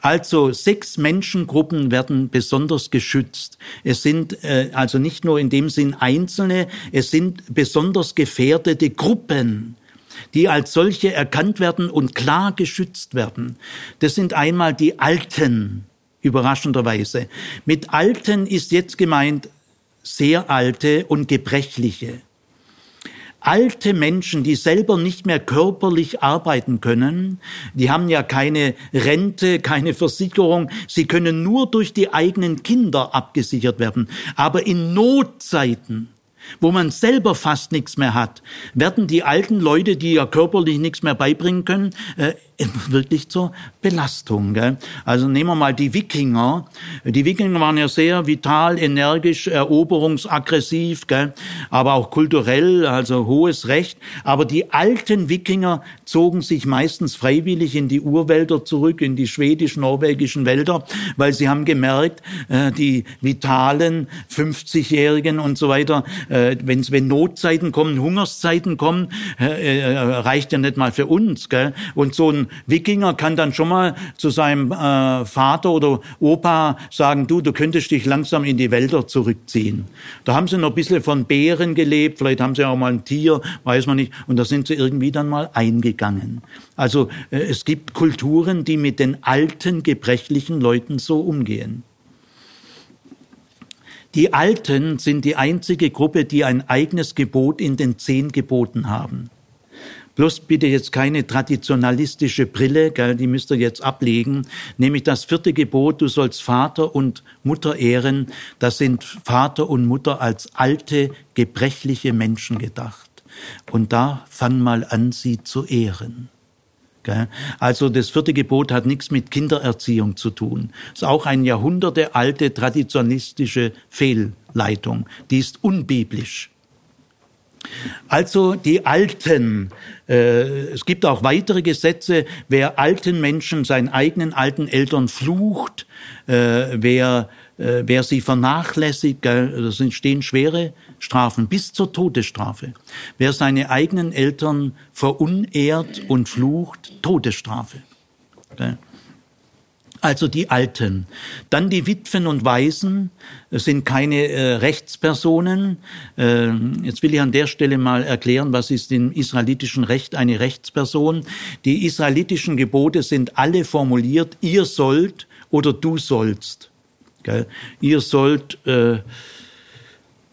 Also sechs Menschengruppen werden besonders geschützt. Es sind äh, also nicht nur in dem Sinn Einzelne, es sind besonders gefährdete Gruppen die als solche erkannt werden und klar geschützt werden. Das sind einmal die Alten, überraschenderweise. Mit Alten ist jetzt gemeint sehr alte und gebrechliche alte Menschen, die selber nicht mehr körperlich arbeiten können, die haben ja keine Rente, keine Versicherung, sie können nur durch die eigenen Kinder abgesichert werden. Aber in Notzeiten, wo man selber fast nichts mehr hat, werden die alten Leute, die ja körperlich nichts mehr beibringen können, äh, wirklich zur Belastung. Gell? Also nehmen wir mal die Wikinger. Die Wikinger waren ja sehr vital, energisch, eroberungsaggressiv, gell? aber auch kulturell, also hohes Recht. Aber die alten Wikinger zogen sich meistens freiwillig in die Urwälder zurück, in die schwedisch-norwegischen Wälder, weil sie haben gemerkt, äh, die vitalen 50-Jährigen und so weiter, äh, wenn, wenn Notzeiten kommen, Hungerszeiten kommen, äh, reicht ja nicht mal für uns. Gell? Und so ein Wikinger kann dann schon mal zu seinem äh, Vater oder Opa sagen, du, du könntest dich langsam in die Wälder zurückziehen. Da haben sie noch ein bisschen von Bären gelebt, vielleicht haben sie auch mal ein Tier, weiß man nicht, und da sind sie irgendwie dann mal eingegangen. Also äh, es gibt Kulturen, die mit den alten, gebrechlichen Leuten so umgehen. Die Alten sind die einzige Gruppe, die ein eigenes Gebot in den zehn Geboten haben. Bloß bitte jetzt keine traditionalistische Brille, gell, die müsst ihr jetzt ablegen. Nämlich das vierte Gebot, du sollst Vater und Mutter ehren. Das sind Vater und Mutter als alte, gebrechliche Menschen gedacht. Und da fang mal an, sie zu ehren. Also das vierte Gebot hat nichts mit Kindererziehung zu tun. Ist auch eine jahrhundertealte traditionalistische Fehlleitung. Die ist unbiblisch. Also die Alten. Äh, es gibt auch weitere Gesetze, wer alten Menschen, seinen eigenen alten Eltern flucht, äh, wer, äh, wer sie vernachlässigt, das stehen schwere Strafen bis zur Todesstrafe. Wer seine eigenen Eltern verunehrt und flucht, Todesstrafe also die Alten. Dann die Witwen und Waisen sind keine äh, Rechtspersonen. Äh, jetzt will ich an der Stelle mal erklären, was ist im israelitischen Recht eine Rechtsperson. Die israelitischen Gebote sind alle formuliert, ihr sollt oder du sollst. Gell? Ihr sollt äh,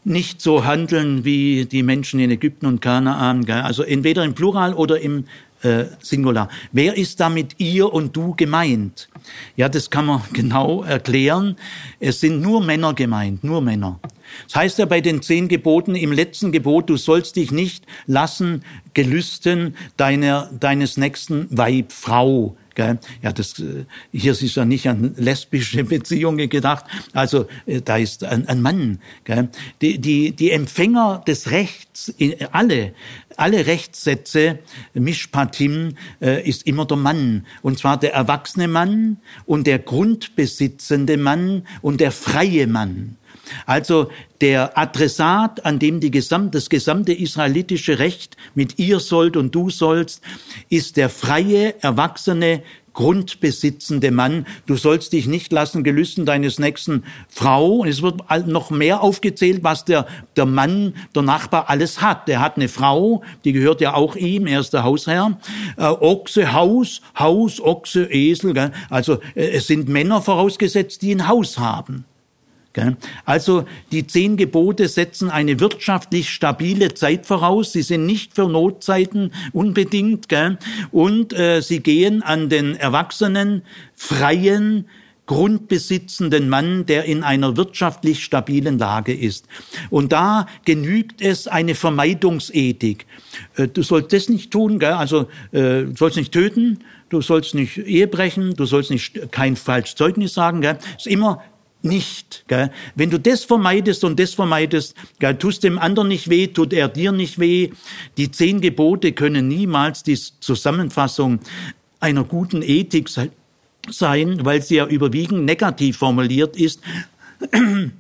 nicht so handeln wie die Menschen in Ägypten und Kanaan. Also entweder im Plural oder im äh, Singular. Wer ist damit ihr und du gemeint? Ja, das kann man genau erklären. Es sind nur Männer gemeint, nur Männer. Das heißt ja bei den zehn Geboten im letzten Gebot, du sollst dich nicht lassen gelüsten deiner, deines nächsten Weib, Frau. Gell? Ja, das, äh, hier ist ja nicht an lesbische Beziehungen gedacht. Also äh, da ist ein, ein Mann. Gell? Die, die, die Empfänger des Rechts, alle, alle Rechtssätze, Mishpatim, äh, ist immer der Mann. Und zwar der erwachsene Mann und der grundbesitzende Mann und der freie Mann. Also der Adressat, an dem die gesamte, das gesamte israelitische Recht mit ihr sollt und du sollst, ist der freie, erwachsene, grundbesitzende Mann. Du sollst dich nicht lassen gelüsten deines nächsten Frau. Und es wird noch mehr aufgezählt, was der, der Mann, der Nachbar alles hat. Der hat eine Frau, die gehört ja auch ihm, er ist der Hausherr. Äh, Ochse, Haus, Haus, Ochse, Esel. Gell? Also äh, es sind Männer vorausgesetzt, die ein Haus haben. Also die zehn Gebote setzen eine wirtschaftlich stabile Zeit voraus. Sie sind nicht für Notzeiten unbedingt. Und äh, sie gehen an den erwachsenen, freien, grundbesitzenden Mann, der in einer wirtschaftlich stabilen Lage ist. Und da genügt es eine Vermeidungsethik. Äh, du sollst das nicht tun, also äh, du sollst nicht töten, du sollst nicht Ehe brechen, du sollst nicht kein falsches Zeugnis sagen. Gell? ist immer nicht. Gell? Wenn du das vermeidest und das vermeidest, gell, tust dem anderen nicht weh, tut er dir nicht weh. Die zehn Gebote können niemals die Zusammenfassung einer guten Ethik sein, weil sie ja überwiegend negativ formuliert ist,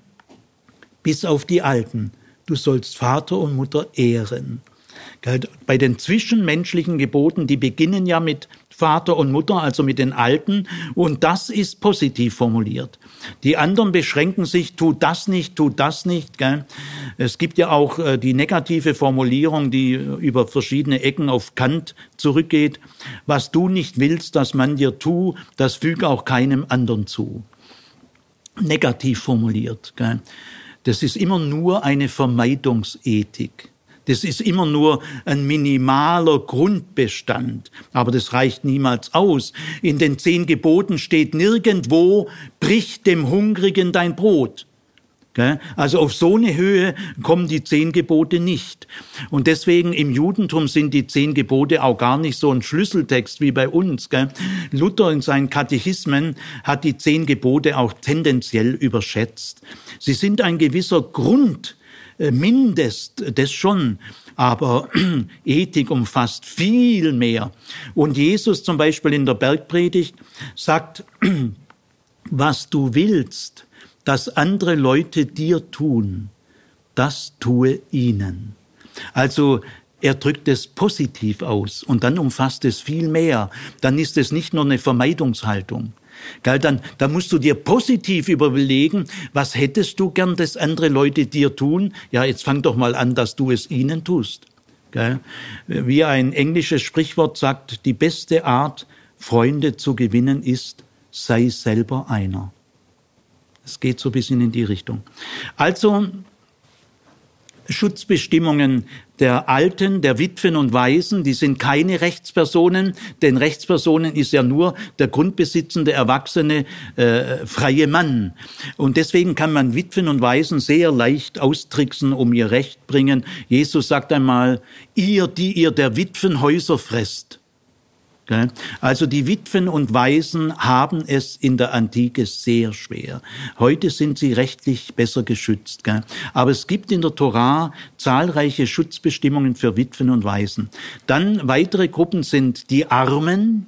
bis auf die Alten. Du sollst Vater und Mutter ehren. Bei den zwischenmenschlichen Geboten, die beginnen ja mit Vater und Mutter, also mit den Alten, und das ist positiv formuliert. Die anderen beschränken sich, tu das nicht, tu das nicht. Gell? Es gibt ja auch äh, die negative Formulierung, die über verschiedene Ecken auf Kant zurückgeht. Was du nicht willst, dass man dir tu, das füge auch keinem anderen zu. Negativ formuliert. Gell? Das ist immer nur eine Vermeidungsethik. Das ist immer nur ein minimaler Grundbestand, aber das reicht niemals aus. In den zehn Geboten steht nirgendwo, brich dem Hungrigen dein Brot. Also auf so eine Höhe kommen die zehn Gebote nicht. Und deswegen im Judentum sind die zehn Gebote auch gar nicht so ein Schlüsseltext wie bei uns. Luther in seinen Katechismen hat die zehn Gebote auch tendenziell überschätzt. Sie sind ein gewisser Grund, Mindest, das schon, aber Ethik umfasst viel mehr. Und Jesus zum Beispiel in der Bergpredigt sagt, was du willst, dass andere Leute dir tun, das tue ihnen. Also er drückt es positiv aus und dann umfasst es viel mehr. Dann ist es nicht nur eine Vermeidungshaltung. Dann, dann musst du dir positiv überlegen, was hättest du gern, dass andere Leute dir tun? Ja, jetzt fang doch mal an, dass du es ihnen tust. Wie ein englisches Sprichwort sagt, die beste Art, Freunde zu gewinnen, ist, sei selber einer. Es geht so ein bisschen in die Richtung. Also, Schutzbestimmungen der Alten, der Witwen und Waisen, die sind keine Rechtspersonen, denn Rechtspersonen ist ja nur der grundbesitzende, erwachsene, äh, freie Mann. Und deswegen kann man Witwen und Waisen sehr leicht austricksen, um ihr Recht bringen. Jesus sagt einmal, ihr, die ihr der Witwenhäuser fresst, also die Witwen und Waisen haben es in der Antike sehr schwer. Heute sind sie rechtlich besser geschützt. Aber es gibt in der Torah zahlreiche Schutzbestimmungen für Witwen und Waisen. Dann weitere Gruppen sind die Armen,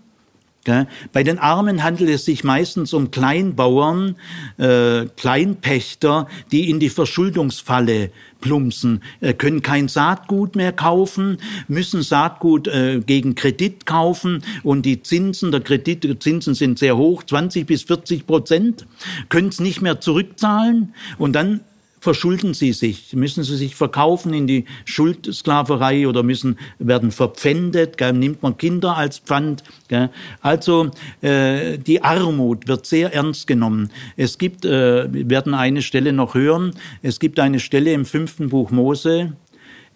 bei den Armen handelt es sich meistens um Kleinbauern, äh, Kleinpächter, die in die Verschuldungsfalle plumpsen, äh, können kein Saatgut mehr kaufen, müssen Saatgut äh, gegen Kredit kaufen und die Zinsen, der Kredit, Zinsen sind sehr hoch, 20 bis 40 Prozent, können es nicht mehr zurückzahlen und dann verschulden sie sich, müssen sie sich verkaufen in die Schuldsklaverei oder müssen werden verpfändet, gell, nimmt man Kinder als Pfand. Gell. Also äh, die Armut wird sehr ernst genommen. Es gibt, äh, wir werden eine Stelle noch hören, es gibt eine Stelle im fünften Buch Mose,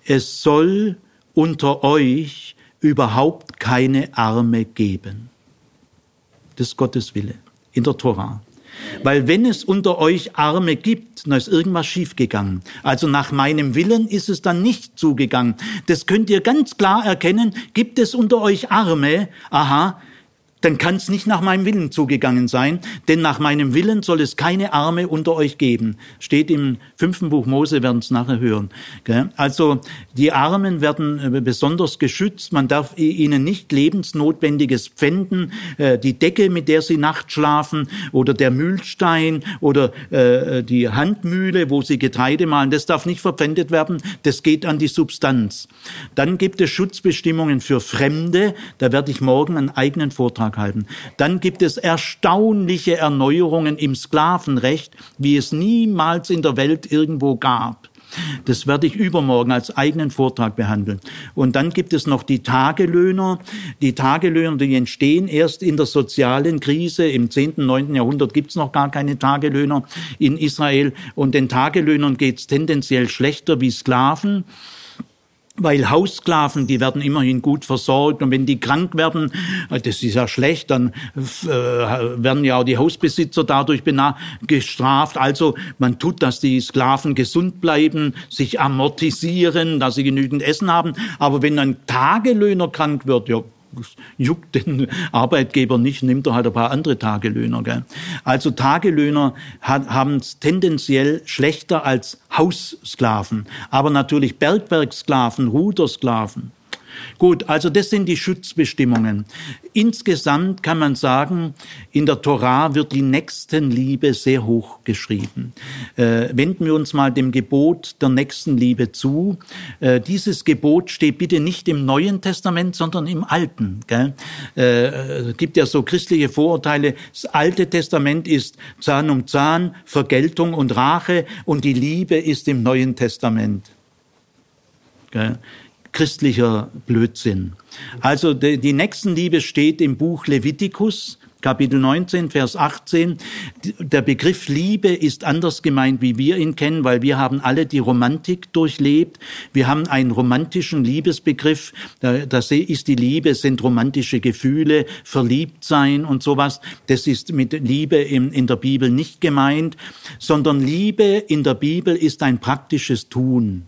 es soll unter euch überhaupt keine Arme geben. Das ist Gottes Wille in der Tora. Weil wenn es unter euch Arme gibt, dann ist irgendwas schiefgegangen. Also nach meinem Willen ist es dann nicht zugegangen. Das könnt ihr ganz klar erkennen. Gibt es unter euch Arme? Aha, dann kann es nicht nach meinem Willen zugegangen sein, denn nach meinem Willen soll es keine Arme unter euch geben. Steht im fünften Buch Mose, werden es nachher hören. Also die Armen werden äh, besonders geschützt, man darf ihnen nicht lebensnotwendiges pfänden, äh, die Decke, mit der sie nachts schlafen, oder der Mühlstein oder äh, die Handmühle, wo sie Getreide mahlen, das darf nicht verpfändet werden, das geht an die Substanz. Dann gibt es Schutzbestimmungen für Fremde, da werde ich morgen einen eigenen Vortrag Vortrag halten. Dann gibt es erstaunliche Erneuerungen im Sklavenrecht, wie es niemals in der Welt irgendwo gab. Das werde ich übermorgen als eigenen Vortrag behandeln. Und dann gibt es noch die Tagelöhner. Die Tagelöhner, die entstehen erst in der sozialen Krise. Im 10., 9. Jahrhundert gibt es noch gar keine Tagelöhner in Israel. Und den Tagelöhnern geht es tendenziell schlechter wie Sklaven weil Haussklaven, die werden immerhin gut versorgt und wenn die krank werden, äh, das ist ja schlecht, dann äh, werden ja auch die Hausbesitzer dadurch gestraft. Also man tut, dass die Sklaven gesund bleiben, sich amortisieren, dass sie genügend Essen haben. Aber wenn ein Tagelöhner krank wird, ja, juckt den Arbeitgeber nicht, nimmt er halt ein paar andere Tagelöhner. Gell? Also Tagelöhner haben es tendenziell schlechter als Haussklaven, aber natürlich Bergwerksklaven, Rudersklaven. Gut, also das sind die Schutzbestimmungen. Insgesamt kann man sagen, in der Torah wird die Nächstenliebe sehr hoch geschrieben. Äh, wenden wir uns mal dem Gebot der Nächstenliebe zu. Äh, dieses Gebot steht bitte nicht im Neuen Testament, sondern im Alten. Gell? Äh, gibt ja so christliche Vorurteile. Das Alte Testament ist Zahn um Zahn, Vergeltung und Rache und die Liebe ist im Neuen Testament. Gell? Christlicher Blödsinn. Also die, die Nächstenliebe steht im Buch Levitikus, Kapitel 19, Vers 18. Der Begriff Liebe ist anders gemeint, wie wir ihn kennen, weil wir haben alle die Romantik durchlebt. Wir haben einen romantischen Liebesbegriff. Das ist die Liebe, sind romantische Gefühle, verliebt sein und sowas. Das ist mit Liebe in der Bibel nicht gemeint, sondern Liebe in der Bibel ist ein praktisches Tun.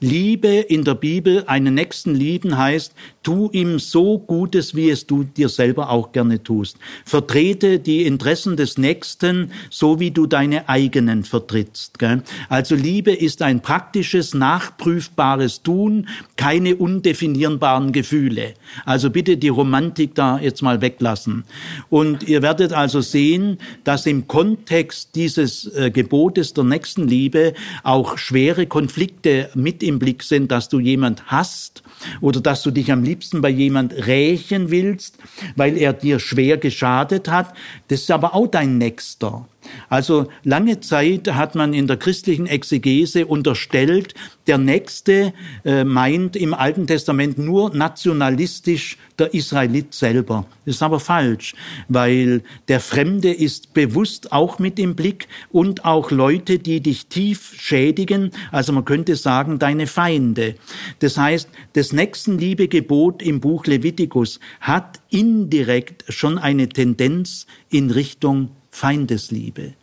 Liebe in der Bibel, einen Nächsten lieben heißt, tu ihm so Gutes, wie es du dir selber auch gerne tust. Vertrete die Interessen des Nächsten, so wie du deine eigenen vertrittst. Gell? Also Liebe ist ein praktisches, nachprüfbares Tun, keine undefinierbaren Gefühle. Also bitte die Romantik da jetzt mal weglassen. Und ihr werdet also sehen, dass im Kontext dieses äh, Gebotes der Nächstenliebe auch schwere Konflikte mit im Blick sind, dass du jemand hast oder dass du dich am liebsten bei jemand rächen willst, weil er dir schwer geschadet hat. Das ist aber auch dein Nächster. Also lange Zeit hat man in der christlichen Exegese unterstellt, der Nächste äh, meint im Alten Testament nur nationalistisch der Israelit selber. Das ist aber falsch, weil der Fremde ist bewusst auch mit im Blick und auch Leute, die dich tief schädigen, also man könnte sagen, deine Feinde. Das heißt, das Nächstenliebegebot im Buch Levitikus hat indirekt schon eine Tendenz in Richtung Feindesliebe.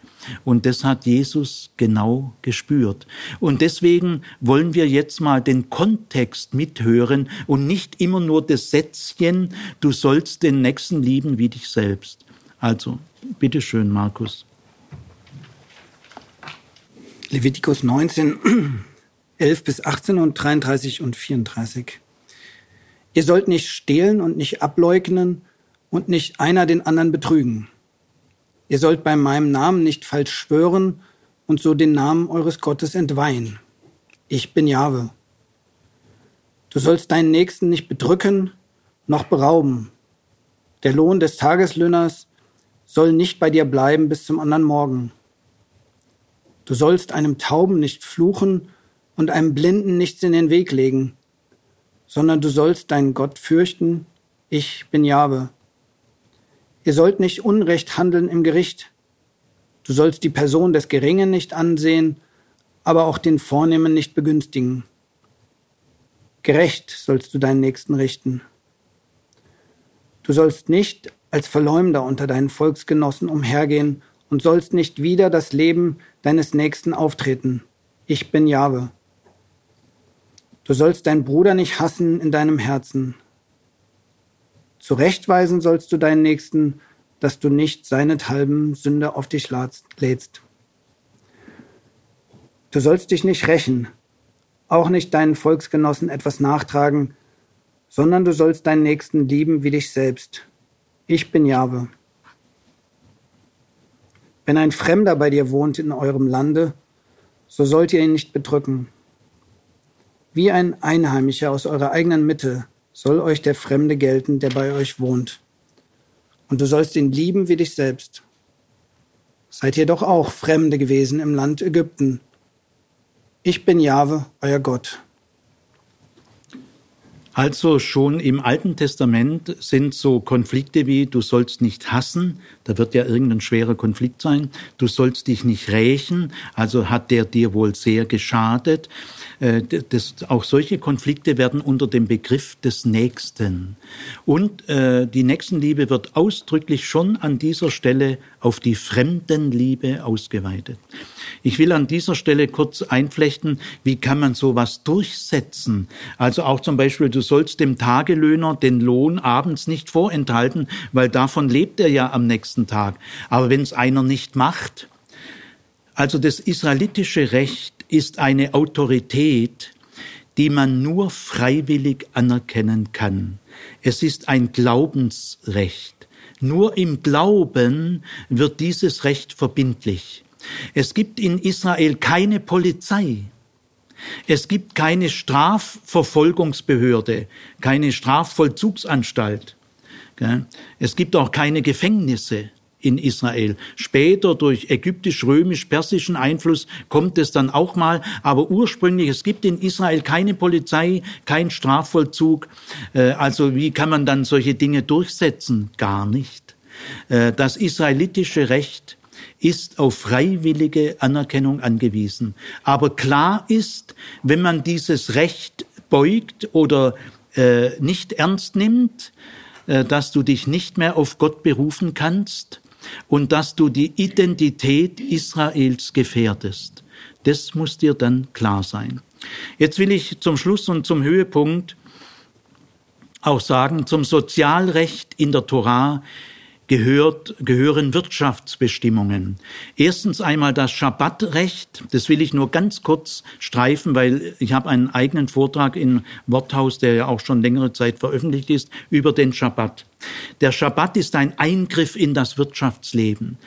Und das hat Jesus genau gespürt. Und deswegen wollen wir jetzt mal den Kontext mithören und nicht immer nur das Sätzchen, du sollst den Nächsten lieben wie dich selbst. Also, bitteschön, Markus. Levitikus 19, 11 bis 18 und 33 und 34. Ihr sollt nicht stehlen und nicht ableugnen und nicht einer den anderen betrügen. Ihr sollt bei meinem Namen nicht falsch schwören und so den Namen eures Gottes entweihen. Ich bin Jahwe. Du sollst deinen Nächsten nicht bedrücken noch berauben. Der Lohn des Tageslöhners soll nicht bei dir bleiben bis zum anderen Morgen. Du sollst einem Tauben nicht fluchen und einem Blinden nichts in den Weg legen, sondern du sollst deinen Gott fürchten. Ich bin Jahwe. Ihr sollt nicht Unrecht handeln im Gericht. Du sollst die Person des Geringen nicht ansehen, aber auch den Vornehmen nicht begünstigen. Gerecht sollst du deinen Nächsten richten. Du sollst nicht als Verleumder unter deinen Volksgenossen umhergehen und sollst nicht wieder das Leben deines Nächsten auftreten. Ich bin Jahwe. Du sollst deinen Bruder nicht hassen in deinem Herzen. Zurechtweisen sollst du deinen Nächsten, dass du nicht seinethalben Sünde auf dich lädst. Du sollst dich nicht rächen, auch nicht deinen Volksgenossen etwas nachtragen, sondern du sollst deinen Nächsten lieben wie dich selbst. Ich bin Jahwe. Wenn ein Fremder bei dir wohnt in eurem Lande, so sollt ihr ihn nicht bedrücken. Wie ein Einheimischer aus eurer eigenen Mitte soll euch der Fremde gelten, der bei euch wohnt. Und du sollst ihn lieben wie dich selbst. Seid ihr doch auch Fremde gewesen im Land Ägypten. Ich bin Jahwe, euer Gott. Also schon im Alten Testament sind so Konflikte wie du sollst nicht hassen, da wird ja irgendein schwerer Konflikt sein, du sollst dich nicht rächen, also hat der dir wohl sehr geschadet. Äh, das, auch solche Konflikte werden unter dem Begriff des Nächsten. Und äh, die Nächstenliebe wird ausdrücklich schon an dieser Stelle auf die Fremdenliebe ausgeweitet. Ich will an dieser Stelle kurz einflechten, wie kann man sowas durchsetzen? Also auch zum Beispiel, du sollst dem Tagelöhner den Lohn abends nicht vorenthalten, weil davon lebt er ja am nächsten Tag. Aber wenn es einer nicht macht, also das israelitische Recht ist eine Autorität, die man nur freiwillig anerkennen kann. Es ist ein Glaubensrecht. Nur im Glauben wird dieses Recht verbindlich. Es gibt in Israel keine Polizei. Es gibt keine Strafverfolgungsbehörde, keine Strafvollzugsanstalt. Es gibt auch keine Gefängnisse in Israel. Später durch ägyptisch-römisch-persischen Einfluss kommt es dann auch mal, aber ursprünglich, es gibt in Israel keine Polizei, kein Strafvollzug. Äh, also wie kann man dann solche Dinge durchsetzen? Gar nicht. Äh, das israelitische Recht ist auf freiwillige Anerkennung angewiesen. Aber klar ist, wenn man dieses Recht beugt oder äh, nicht ernst nimmt, äh, dass du dich nicht mehr auf Gott berufen kannst und dass du die Identität Israels gefährdest. Das muss dir dann klar sein. Jetzt will ich zum Schluss und zum Höhepunkt auch sagen, zum Sozialrecht in der Torah gehört, gehören Wirtschaftsbestimmungen. Erstens einmal das Schabbatrecht. Das will ich nur ganz kurz streifen, weil ich habe einen eigenen Vortrag in Worthaus, der ja auch schon längere Zeit veröffentlicht ist, über den Schabbat. Der Schabbat ist ein Eingriff in das Wirtschaftsleben,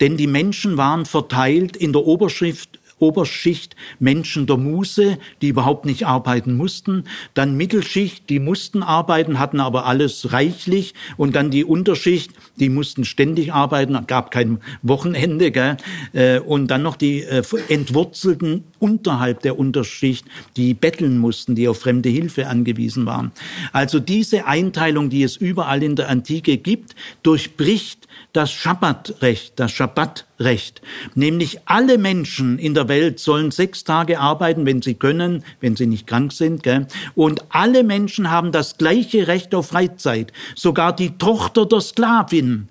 denn die Menschen waren verteilt in der Oberschrift Oberschicht Menschen der Muße, die überhaupt nicht arbeiten mussten, dann Mittelschicht, die mussten arbeiten, hatten aber alles reichlich. Und dann die Unterschicht, die mussten ständig arbeiten, gab kein Wochenende, gell? Äh, und dann noch die äh, Entwurzelten unterhalb der Unterschicht, die betteln mussten, die auf fremde Hilfe angewiesen waren. Also diese Einteilung, die es überall in der Antike gibt, durchbricht das Schabbatrecht, das Schabbatrecht. Nämlich alle Menschen in der Welt sollen sechs Tage arbeiten, wenn sie können, wenn sie nicht krank sind. Gell? Und alle Menschen haben das gleiche Recht auf Freizeit. Sogar die Tochter der Sklavin.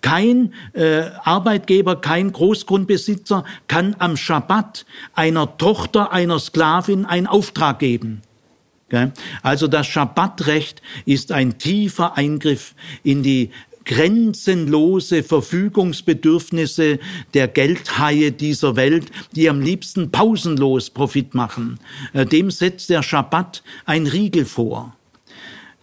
Kein äh, Arbeitgeber, kein Großgrundbesitzer kann am Schabbat einer Tochter einer Sklavin einen Auftrag geben. Also das Schabbatrecht ist ein tiefer Eingriff in die grenzenlose Verfügungsbedürfnisse der Geldhaie dieser Welt, die am liebsten pausenlos Profit machen. Äh, dem setzt der Schabbat ein Riegel vor.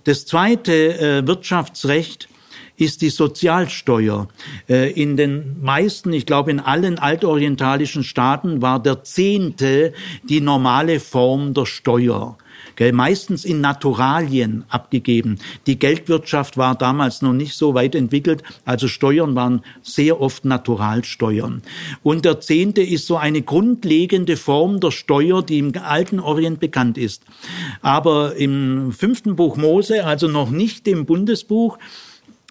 Das zweite äh, Wirtschaftsrecht ist die Sozialsteuer. Äh, in den meisten, ich glaube in allen altorientalischen Staaten war der Zehnte die normale Form der Steuer gell, meistens in Naturalien abgegeben. Die Geldwirtschaft war damals noch nicht so weit entwickelt, also Steuern waren sehr oft Naturalsteuern. Und der Zehnte ist so eine grundlegende Form der Steuer, die im alten Orient bekannt ist. Aber im fünften Buch Mose, also noch nicht im Bundesbuch,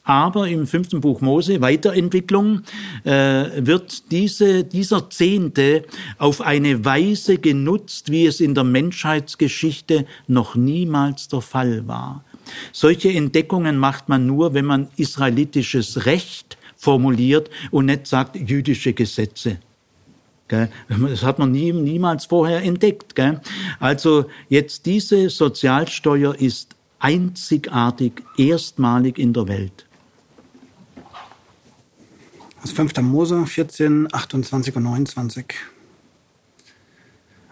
Aber im fünften Buch Mose, Weiterentwicklung, äh, wird diese, dieser Zehnte auf eine Weise genutzt, wie es in der Menschheitsgeschichte noch niemals der Fall war. Solche Entdeckungen macht man nur, wenn man israelitisches Recht formuliert und nicht sagt jüdische Gesetze. Das hat man nie, niemals vorher entdeckt. Also jetzt diese Sozialsteuer ist einzigartig, erstmalig in der Welt. Aus 5. Mose 14, 28 und 29.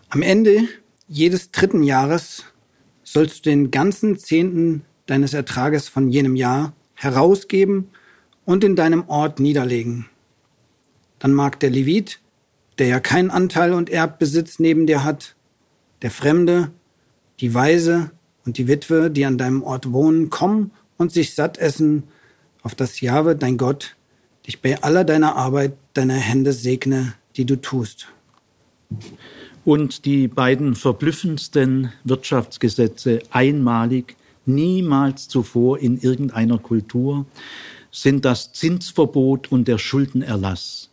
Am Ende jedes dritten Jahres sollst du den ganzen Zehnten deines Ertrages von jenem Jahr herausgeben und in deinem Ort niederlegen. Dann mag der Levit, der ja keinen Anteil und Erbbesitz neben dir hat, der Fremde, die Weise und die Witwe, die an deinem Ort wohnen, kommen und sich satt essen, auf das Jahwe, dein Gott, dich bei aller deiner Arbeit deiner Hände segne, die du tust. Und die beiden verblüffendsten Wirtschaftsgesetze einmalig, niemals zuvor in irgendeiner Kultur, sind das Zinsverbot und der Schuldenerlass.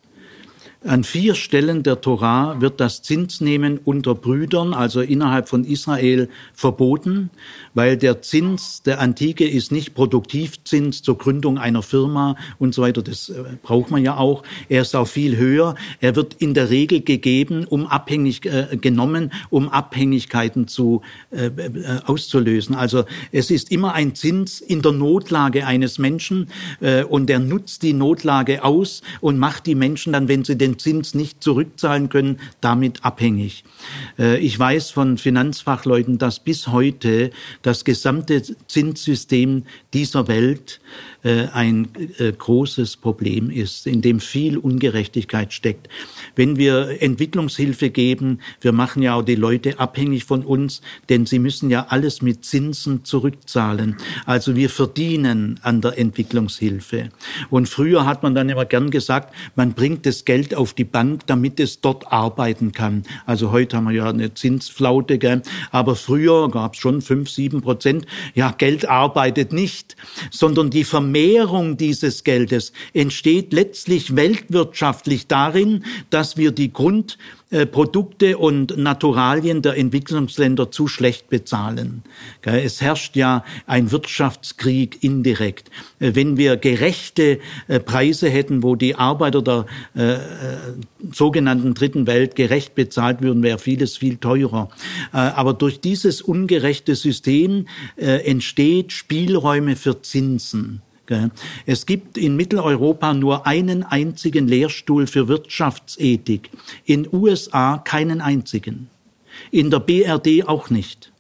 An vier Stellen der Torah wird das Zinsnehmen unter Brüdern, also innerhalb von Israel, verboten, weil der Zins der Antike ist nicht Produktivzins zur Gründung einer Firma und so weiter. Das äh, braucht man ja auch. Er ist auch viel höher. Er wird in der Regel gegeben, um abhängig äh, genommen, um Abhängigkeiten zu äh, äh, auszulösen. Also es ist immer ein Zins in der Notlage eines Menschen äh, und er nutzt die Notlage aus und macht die Menschen dann, wenn sie den den Zins nicht zurückzahlen können, damit abhängig. Äh, ich weiß von Finanzfachleuten, dass bis heute das gesamte Zinssystem dieser Welt ein äh, großes Problem ist, in dem viel Ungerechtigkeit steckt. Wenn wir Entwicklungshilfe geben, wir machen ja auch die Leute abhängig von uns, denn sie müssen ja alles mit Zinsen zurückzahlen. Also wir verdienen an der Entwicklungshilfe. Und früher hat man dann immer gern gesagt, man bringt das Geld auf die Bank, damit es dort arbeiten kann. Also heute haben wir ja eine Zinsflaute, gell? aber früher gab es schon fünf, sieben Prozent. Ja, Geld arbeitet nicht, sondern die Vermehrung dieses Geldes entsteht letztlich weltwirtschaftlich darin, dass wir die Grund äh, Produkte und Naturalien der Entwicklungsländer zu schlecht bezahlen. Es herrscht ja ein Wirtschaftskrieg indirekt. Äh, wenn wir gerechte äh, Preise hätten, wo die Arbeiter der äh, sogenannten Dritten Welt gerecht bezahlt würden, wäre vieles viel teurer. Aber durch dieses ungerechte System entsteht Spielräume für Zinsen. Es gibt in Mitteleuropa nur einen einzigen Lehrstuhl für Wirtschaftsethik. In USA keinen einzigen. In der BRD auch nicht.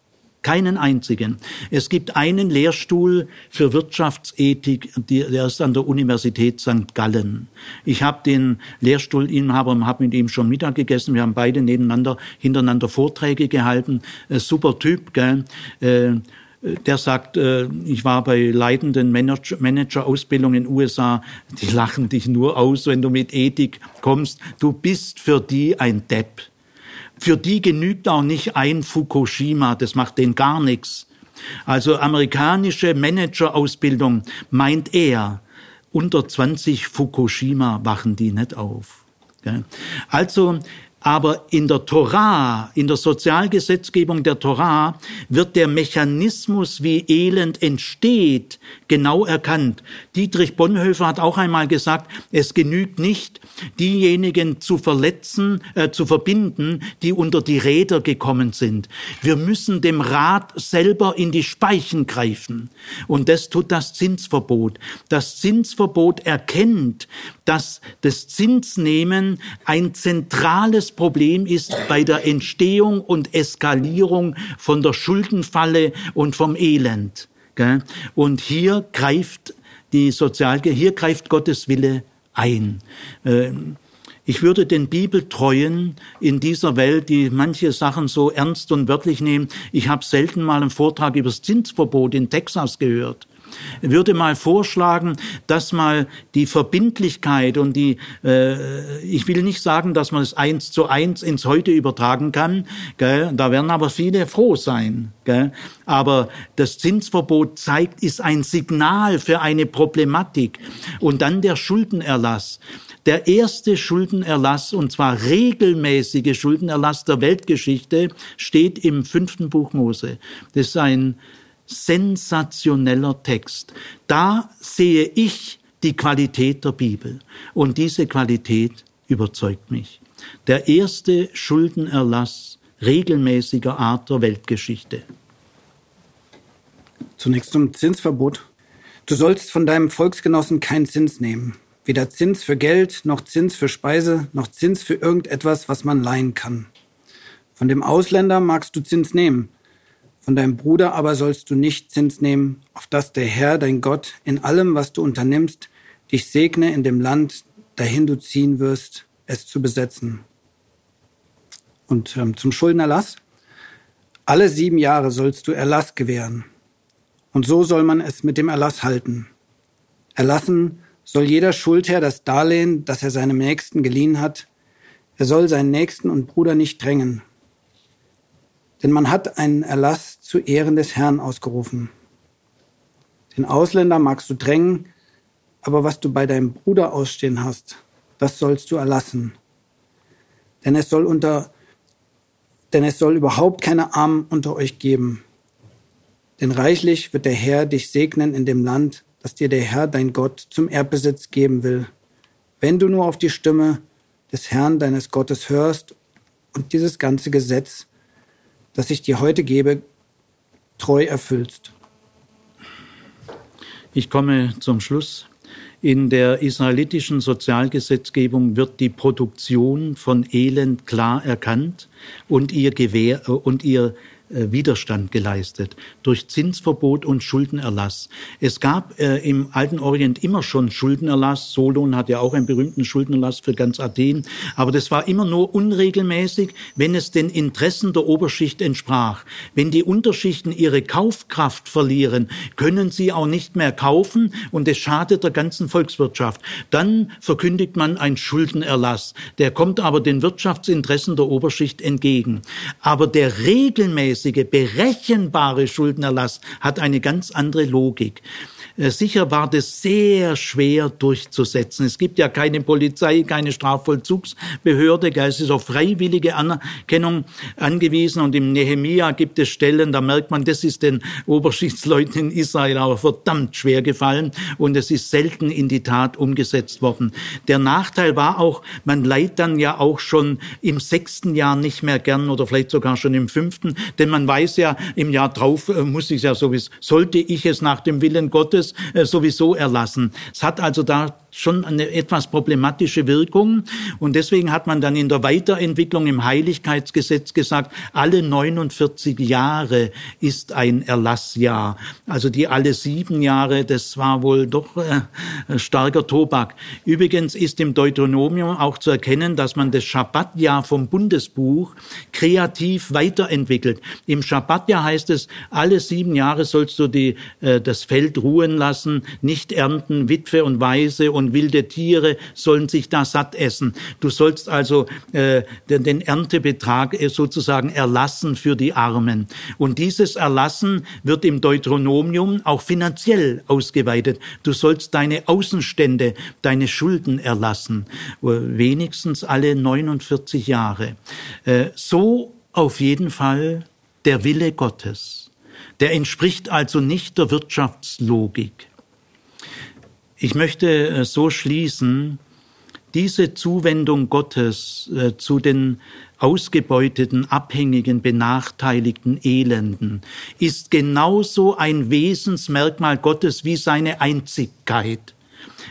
Keinen einzigen. Es gibt einen Lehrstuhl für Wirtschaftsethik, der ist an der Universität St. Gallen. Ich habe den Lehrstuhlinhaber, habe mit ihm schon Mittag gegessen. Wir haben beide nebeneinander, hintereinander Vorträge gehalten. Äh, super Typ, gell? Der sagt, äh, ich war bei leitenden Manager-Ausbildung in den USA, die lachen dich nur aus, wenn du mit Ethik kommst. Du bist für die ein Depp. Für die genügt auch nicht ein Fukushima, das macht denen gar nichts. Also amerikanische Manager-Ausbildung meint er, unter 20 Fukushima wachen die nicht auf. Also aber in der Torah, in der Sozialgesetzgebung der Torah, wird der Mechanismus, wie Elend entsteht, genau erkannt. Dietrich Bonhoeffer hat auch einmal gesagt, es genügt nicht, diejenigen zu verletzen, äh, zu verbinden, die unter die Räder gekommen sind. Wir müssen dem Rad selber in die Speichen greifen. Und das tut das Zinsverbot. Das Zinsverbot erkennt, dass das Zinsnehmen ein zentrales Problem ist bei der Entstehung und Eskalierung von der Schuldenfalle und vom Elend. Und hier greift die Sozial hier greift Gottes Wille ein. Ähm, ich würde den Bibeltreuen in dieser Welt, die manche Sachen so ernst und wörtlich nehmen, ich habe selten mal einen Vortrag über das Zinsverbot in Texas gehört. Würde mal vorschlagen, dass mal die Verbindlichkeit und die, äh, ich will nicht sagen, dass man es eins zu eins ins Heute übertragen kann, gell? da werden aber viele froh sein. Gell? Aber das Zinsverbot zeigt, ist ein Signal für eine Problematik. Und dann der Schuldenerlass. Der erste Schuldenerlass, und zwar regelmäßige Schuldenerlass der Weltgeschichte, steht im fünften Buch Mose. Das ist ein sensationeller Text. Da sehe ich die Qualität der Bibel. Und diese Qualität überzeugt mich. Der erste Schuldenerlass regelmäßiger Art der Weltgeschichte. Zunächst zum Zinsverbot. Du sollst von deinem Volksgenossen keinen Zins nehmen. Weder Zins für Geld, noch Zins für Speise, noch Zins für irgendetwas, was man leihen kann. Von dem Ausländer magst du Zins nehmen, von deinem Bruder aber sollst du nicht Zins nehmen, auf dass der Herr, dein Gott, in allem, was du unternimmst, dich segne in dem Land, dahin du ziehen wirst, es zu besetzen. Und ähm, zum Schuldenerlass. Alle sieben Jahre sollst du Erlass gewähren. Und so soll man es mit dem Erlass halten. Erlassen soll jeder Schuldherr das Darlehen, das er seinem Nächsten geliehen hat, er soll seinen Nächsten und Bruder nicht drängen. Denn man hat einen Erlass zu Ehren des Herrn ausgerufen. Den Ausländer magst du drängen, aber was du bei deinem Bruder ausstehen hast, das sollst du erlassen. Denn es soll unter, denn es soll überhaupt keine Armen unter euch geben. Denn reichlich wird der Herr dich segnen in dem Land, das dir der Herr dein Gott zum Erbbesitz geben will, wenn du nur auf die Stimme des Herrn deines Gottes hörst und dieses ganze Gesetz, das ich dir heute gebe, treu erfüllst. Ich komme zum Schluss. In der israelitischen Sozialgesetzgebung wird die Produktion von Elend klar erkannt und ihr, Gewehr, und ihr äh, Widerstand geleistet durch Zinsverbot und Schuldenerlass. Es gab äh, im alten Orient immer schon Schuldenerlass. Solon hat ja auch einen berühmten Schuldenerlass für ganz Athen. Aber das war immer nur unregelmäßig, wenn es den Interessen der Oberschicht entsprach. Wenn die Unterschichten ihre Kaufkraft verlieren, können sie auch nicht mehr kaufen und es schadet der ganzen Volkswirtschaft. Dann verkündigt man einen Schuldenerlass. Der kommt aber den Wirtschaftsinteressen der Oberschicht entgegen. Aber der regelmäßige regelmäßige, berechenbare Schuldenerlass hat eine ganz andere Logik. Äh, sicher war das sehr schwer durchzusetzen. Es gibt ja keine Polizei, keine Strafvollzugsbehörde, es ist auf freiwillige Anerkennung angewiesen und im Nehemia gibt es Stellen, da merkt man, das ist den Oberschichtsleuten in Israel aber verdammt schwer gefallen und es ist selten in die Tat umgesetzt worden. Der Nachteil war auch, man leiht dann ja auch schon im sechsten Jahr nicht mehr gern oder vielleicht sogar schon im fünften, denn man weiß ja, im Jahr drauf äh, muss ich ja sowieso, sollte ich es nach dem Willen Gottes äh, sowieso erlassen. Es hat also da schon eine etwas problematische Wirkung. Und deswegen hat man dann in der Weiterentwicklung im Heiligkeitsgesetz gesagt, alle 49 Jahre ist ein Erlassjahr. Also die alle sieben Jahre, das war wohl doch äh, starker Tobak. Übrigens ist im Deuteronomium auch zu erkennen, dass man das Schabbatjahr vom Bundesbuch kreativ weiterentwickelt. Im Schabbatjahr heißt es, alle sieben Jahre sollst du die, äh, das Feld ruhen lassen, nicht ernten, Witwe und Weise und wilde Tiere sollen sich da satt essen. Du sollst also äh, den, den Erntebetrag äh, sozusagen erlassen für die Armen. Und dieses Erlassen wird im Deuteronomium auch finanziell ausgeweitet. Du sollst deine Außenstände, deine Schulden erlassen, äh, wenigstens alle 49 Jahre. Äh, so auf jeden Fall der Wille Gottes. Der entspricht also nicht der Wirtschaftslogik. Ich möchte äh, so schließen, diese Zuwendung Gottes äh, zu den ausgebeuteten, abhängigen, benachteiligten Elenden ist genauso ein Wesensmerkmal Gottes wie seine Einzigkeit.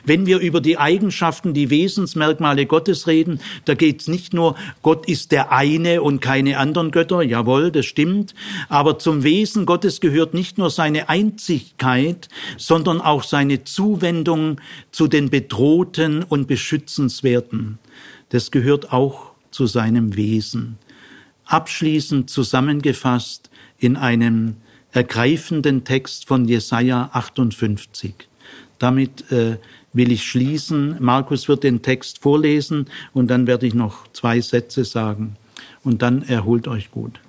Wenn wir über die Eigenschaften, die Wesensmerkmale Gottes reden, da geht es nicht nur, Gott ist der eine und keine anderen Götter, jawohl, das stimmt, aber zum Wesen Gottes gehört nicht nur seine Einzigkeit, sondern auch seine Zuwendung zu den Bedrohten und Beschützenswerten. Das gehört auch zu seinem Wesen. Abschließend zusammengefasst in einem ergreifenden Text von Jesaja 58. Damit äh, will ich schließen. Markus wird den Text vorlesen und dann werde ich noch zwei Sätze sagen. Und dann erholt euch gut.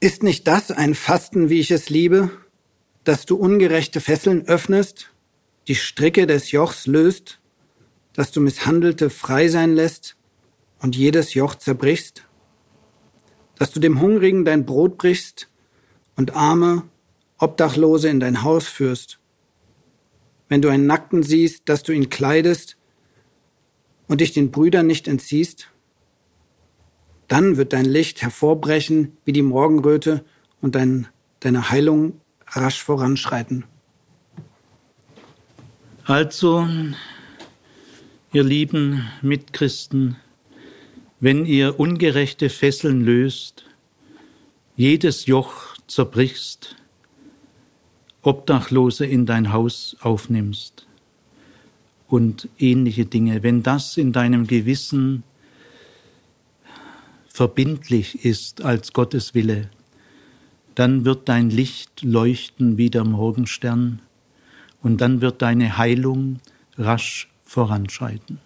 Ist nicht das ein Fasten, wie ich es liebe, dass du ungerechte Fesseln öffnest, die Stricke des Jochs löst, dass du Misshandelte frei sein lässt und jedes Joch zerbrichst? Dass du dem Hungrigen dein Brot brichst und Arme, Obdachlose in dein Haus führst? Wenn du einen Nackten siehst, dass du ihn kleidest und dich den Brüdern nicht entziehst? Dann wird dein Licht hervorbrechen wie die Morgenröte und dein, deine Heilung rasch voranschreiten. Also, ihr lieben Mitchristen, wenn ihr ungerechte Fesseln löst, jedes Joch zerbrichst, Obdachlose in dein Haus aufnimmst und ähnliche Dinge, wenn das in deinem Gewissen verbindlich ist als Gottes Wille, dann wird dein Licht leuchten wie der Morgenstern und dann wird deine Heilung rasch voranschreiten.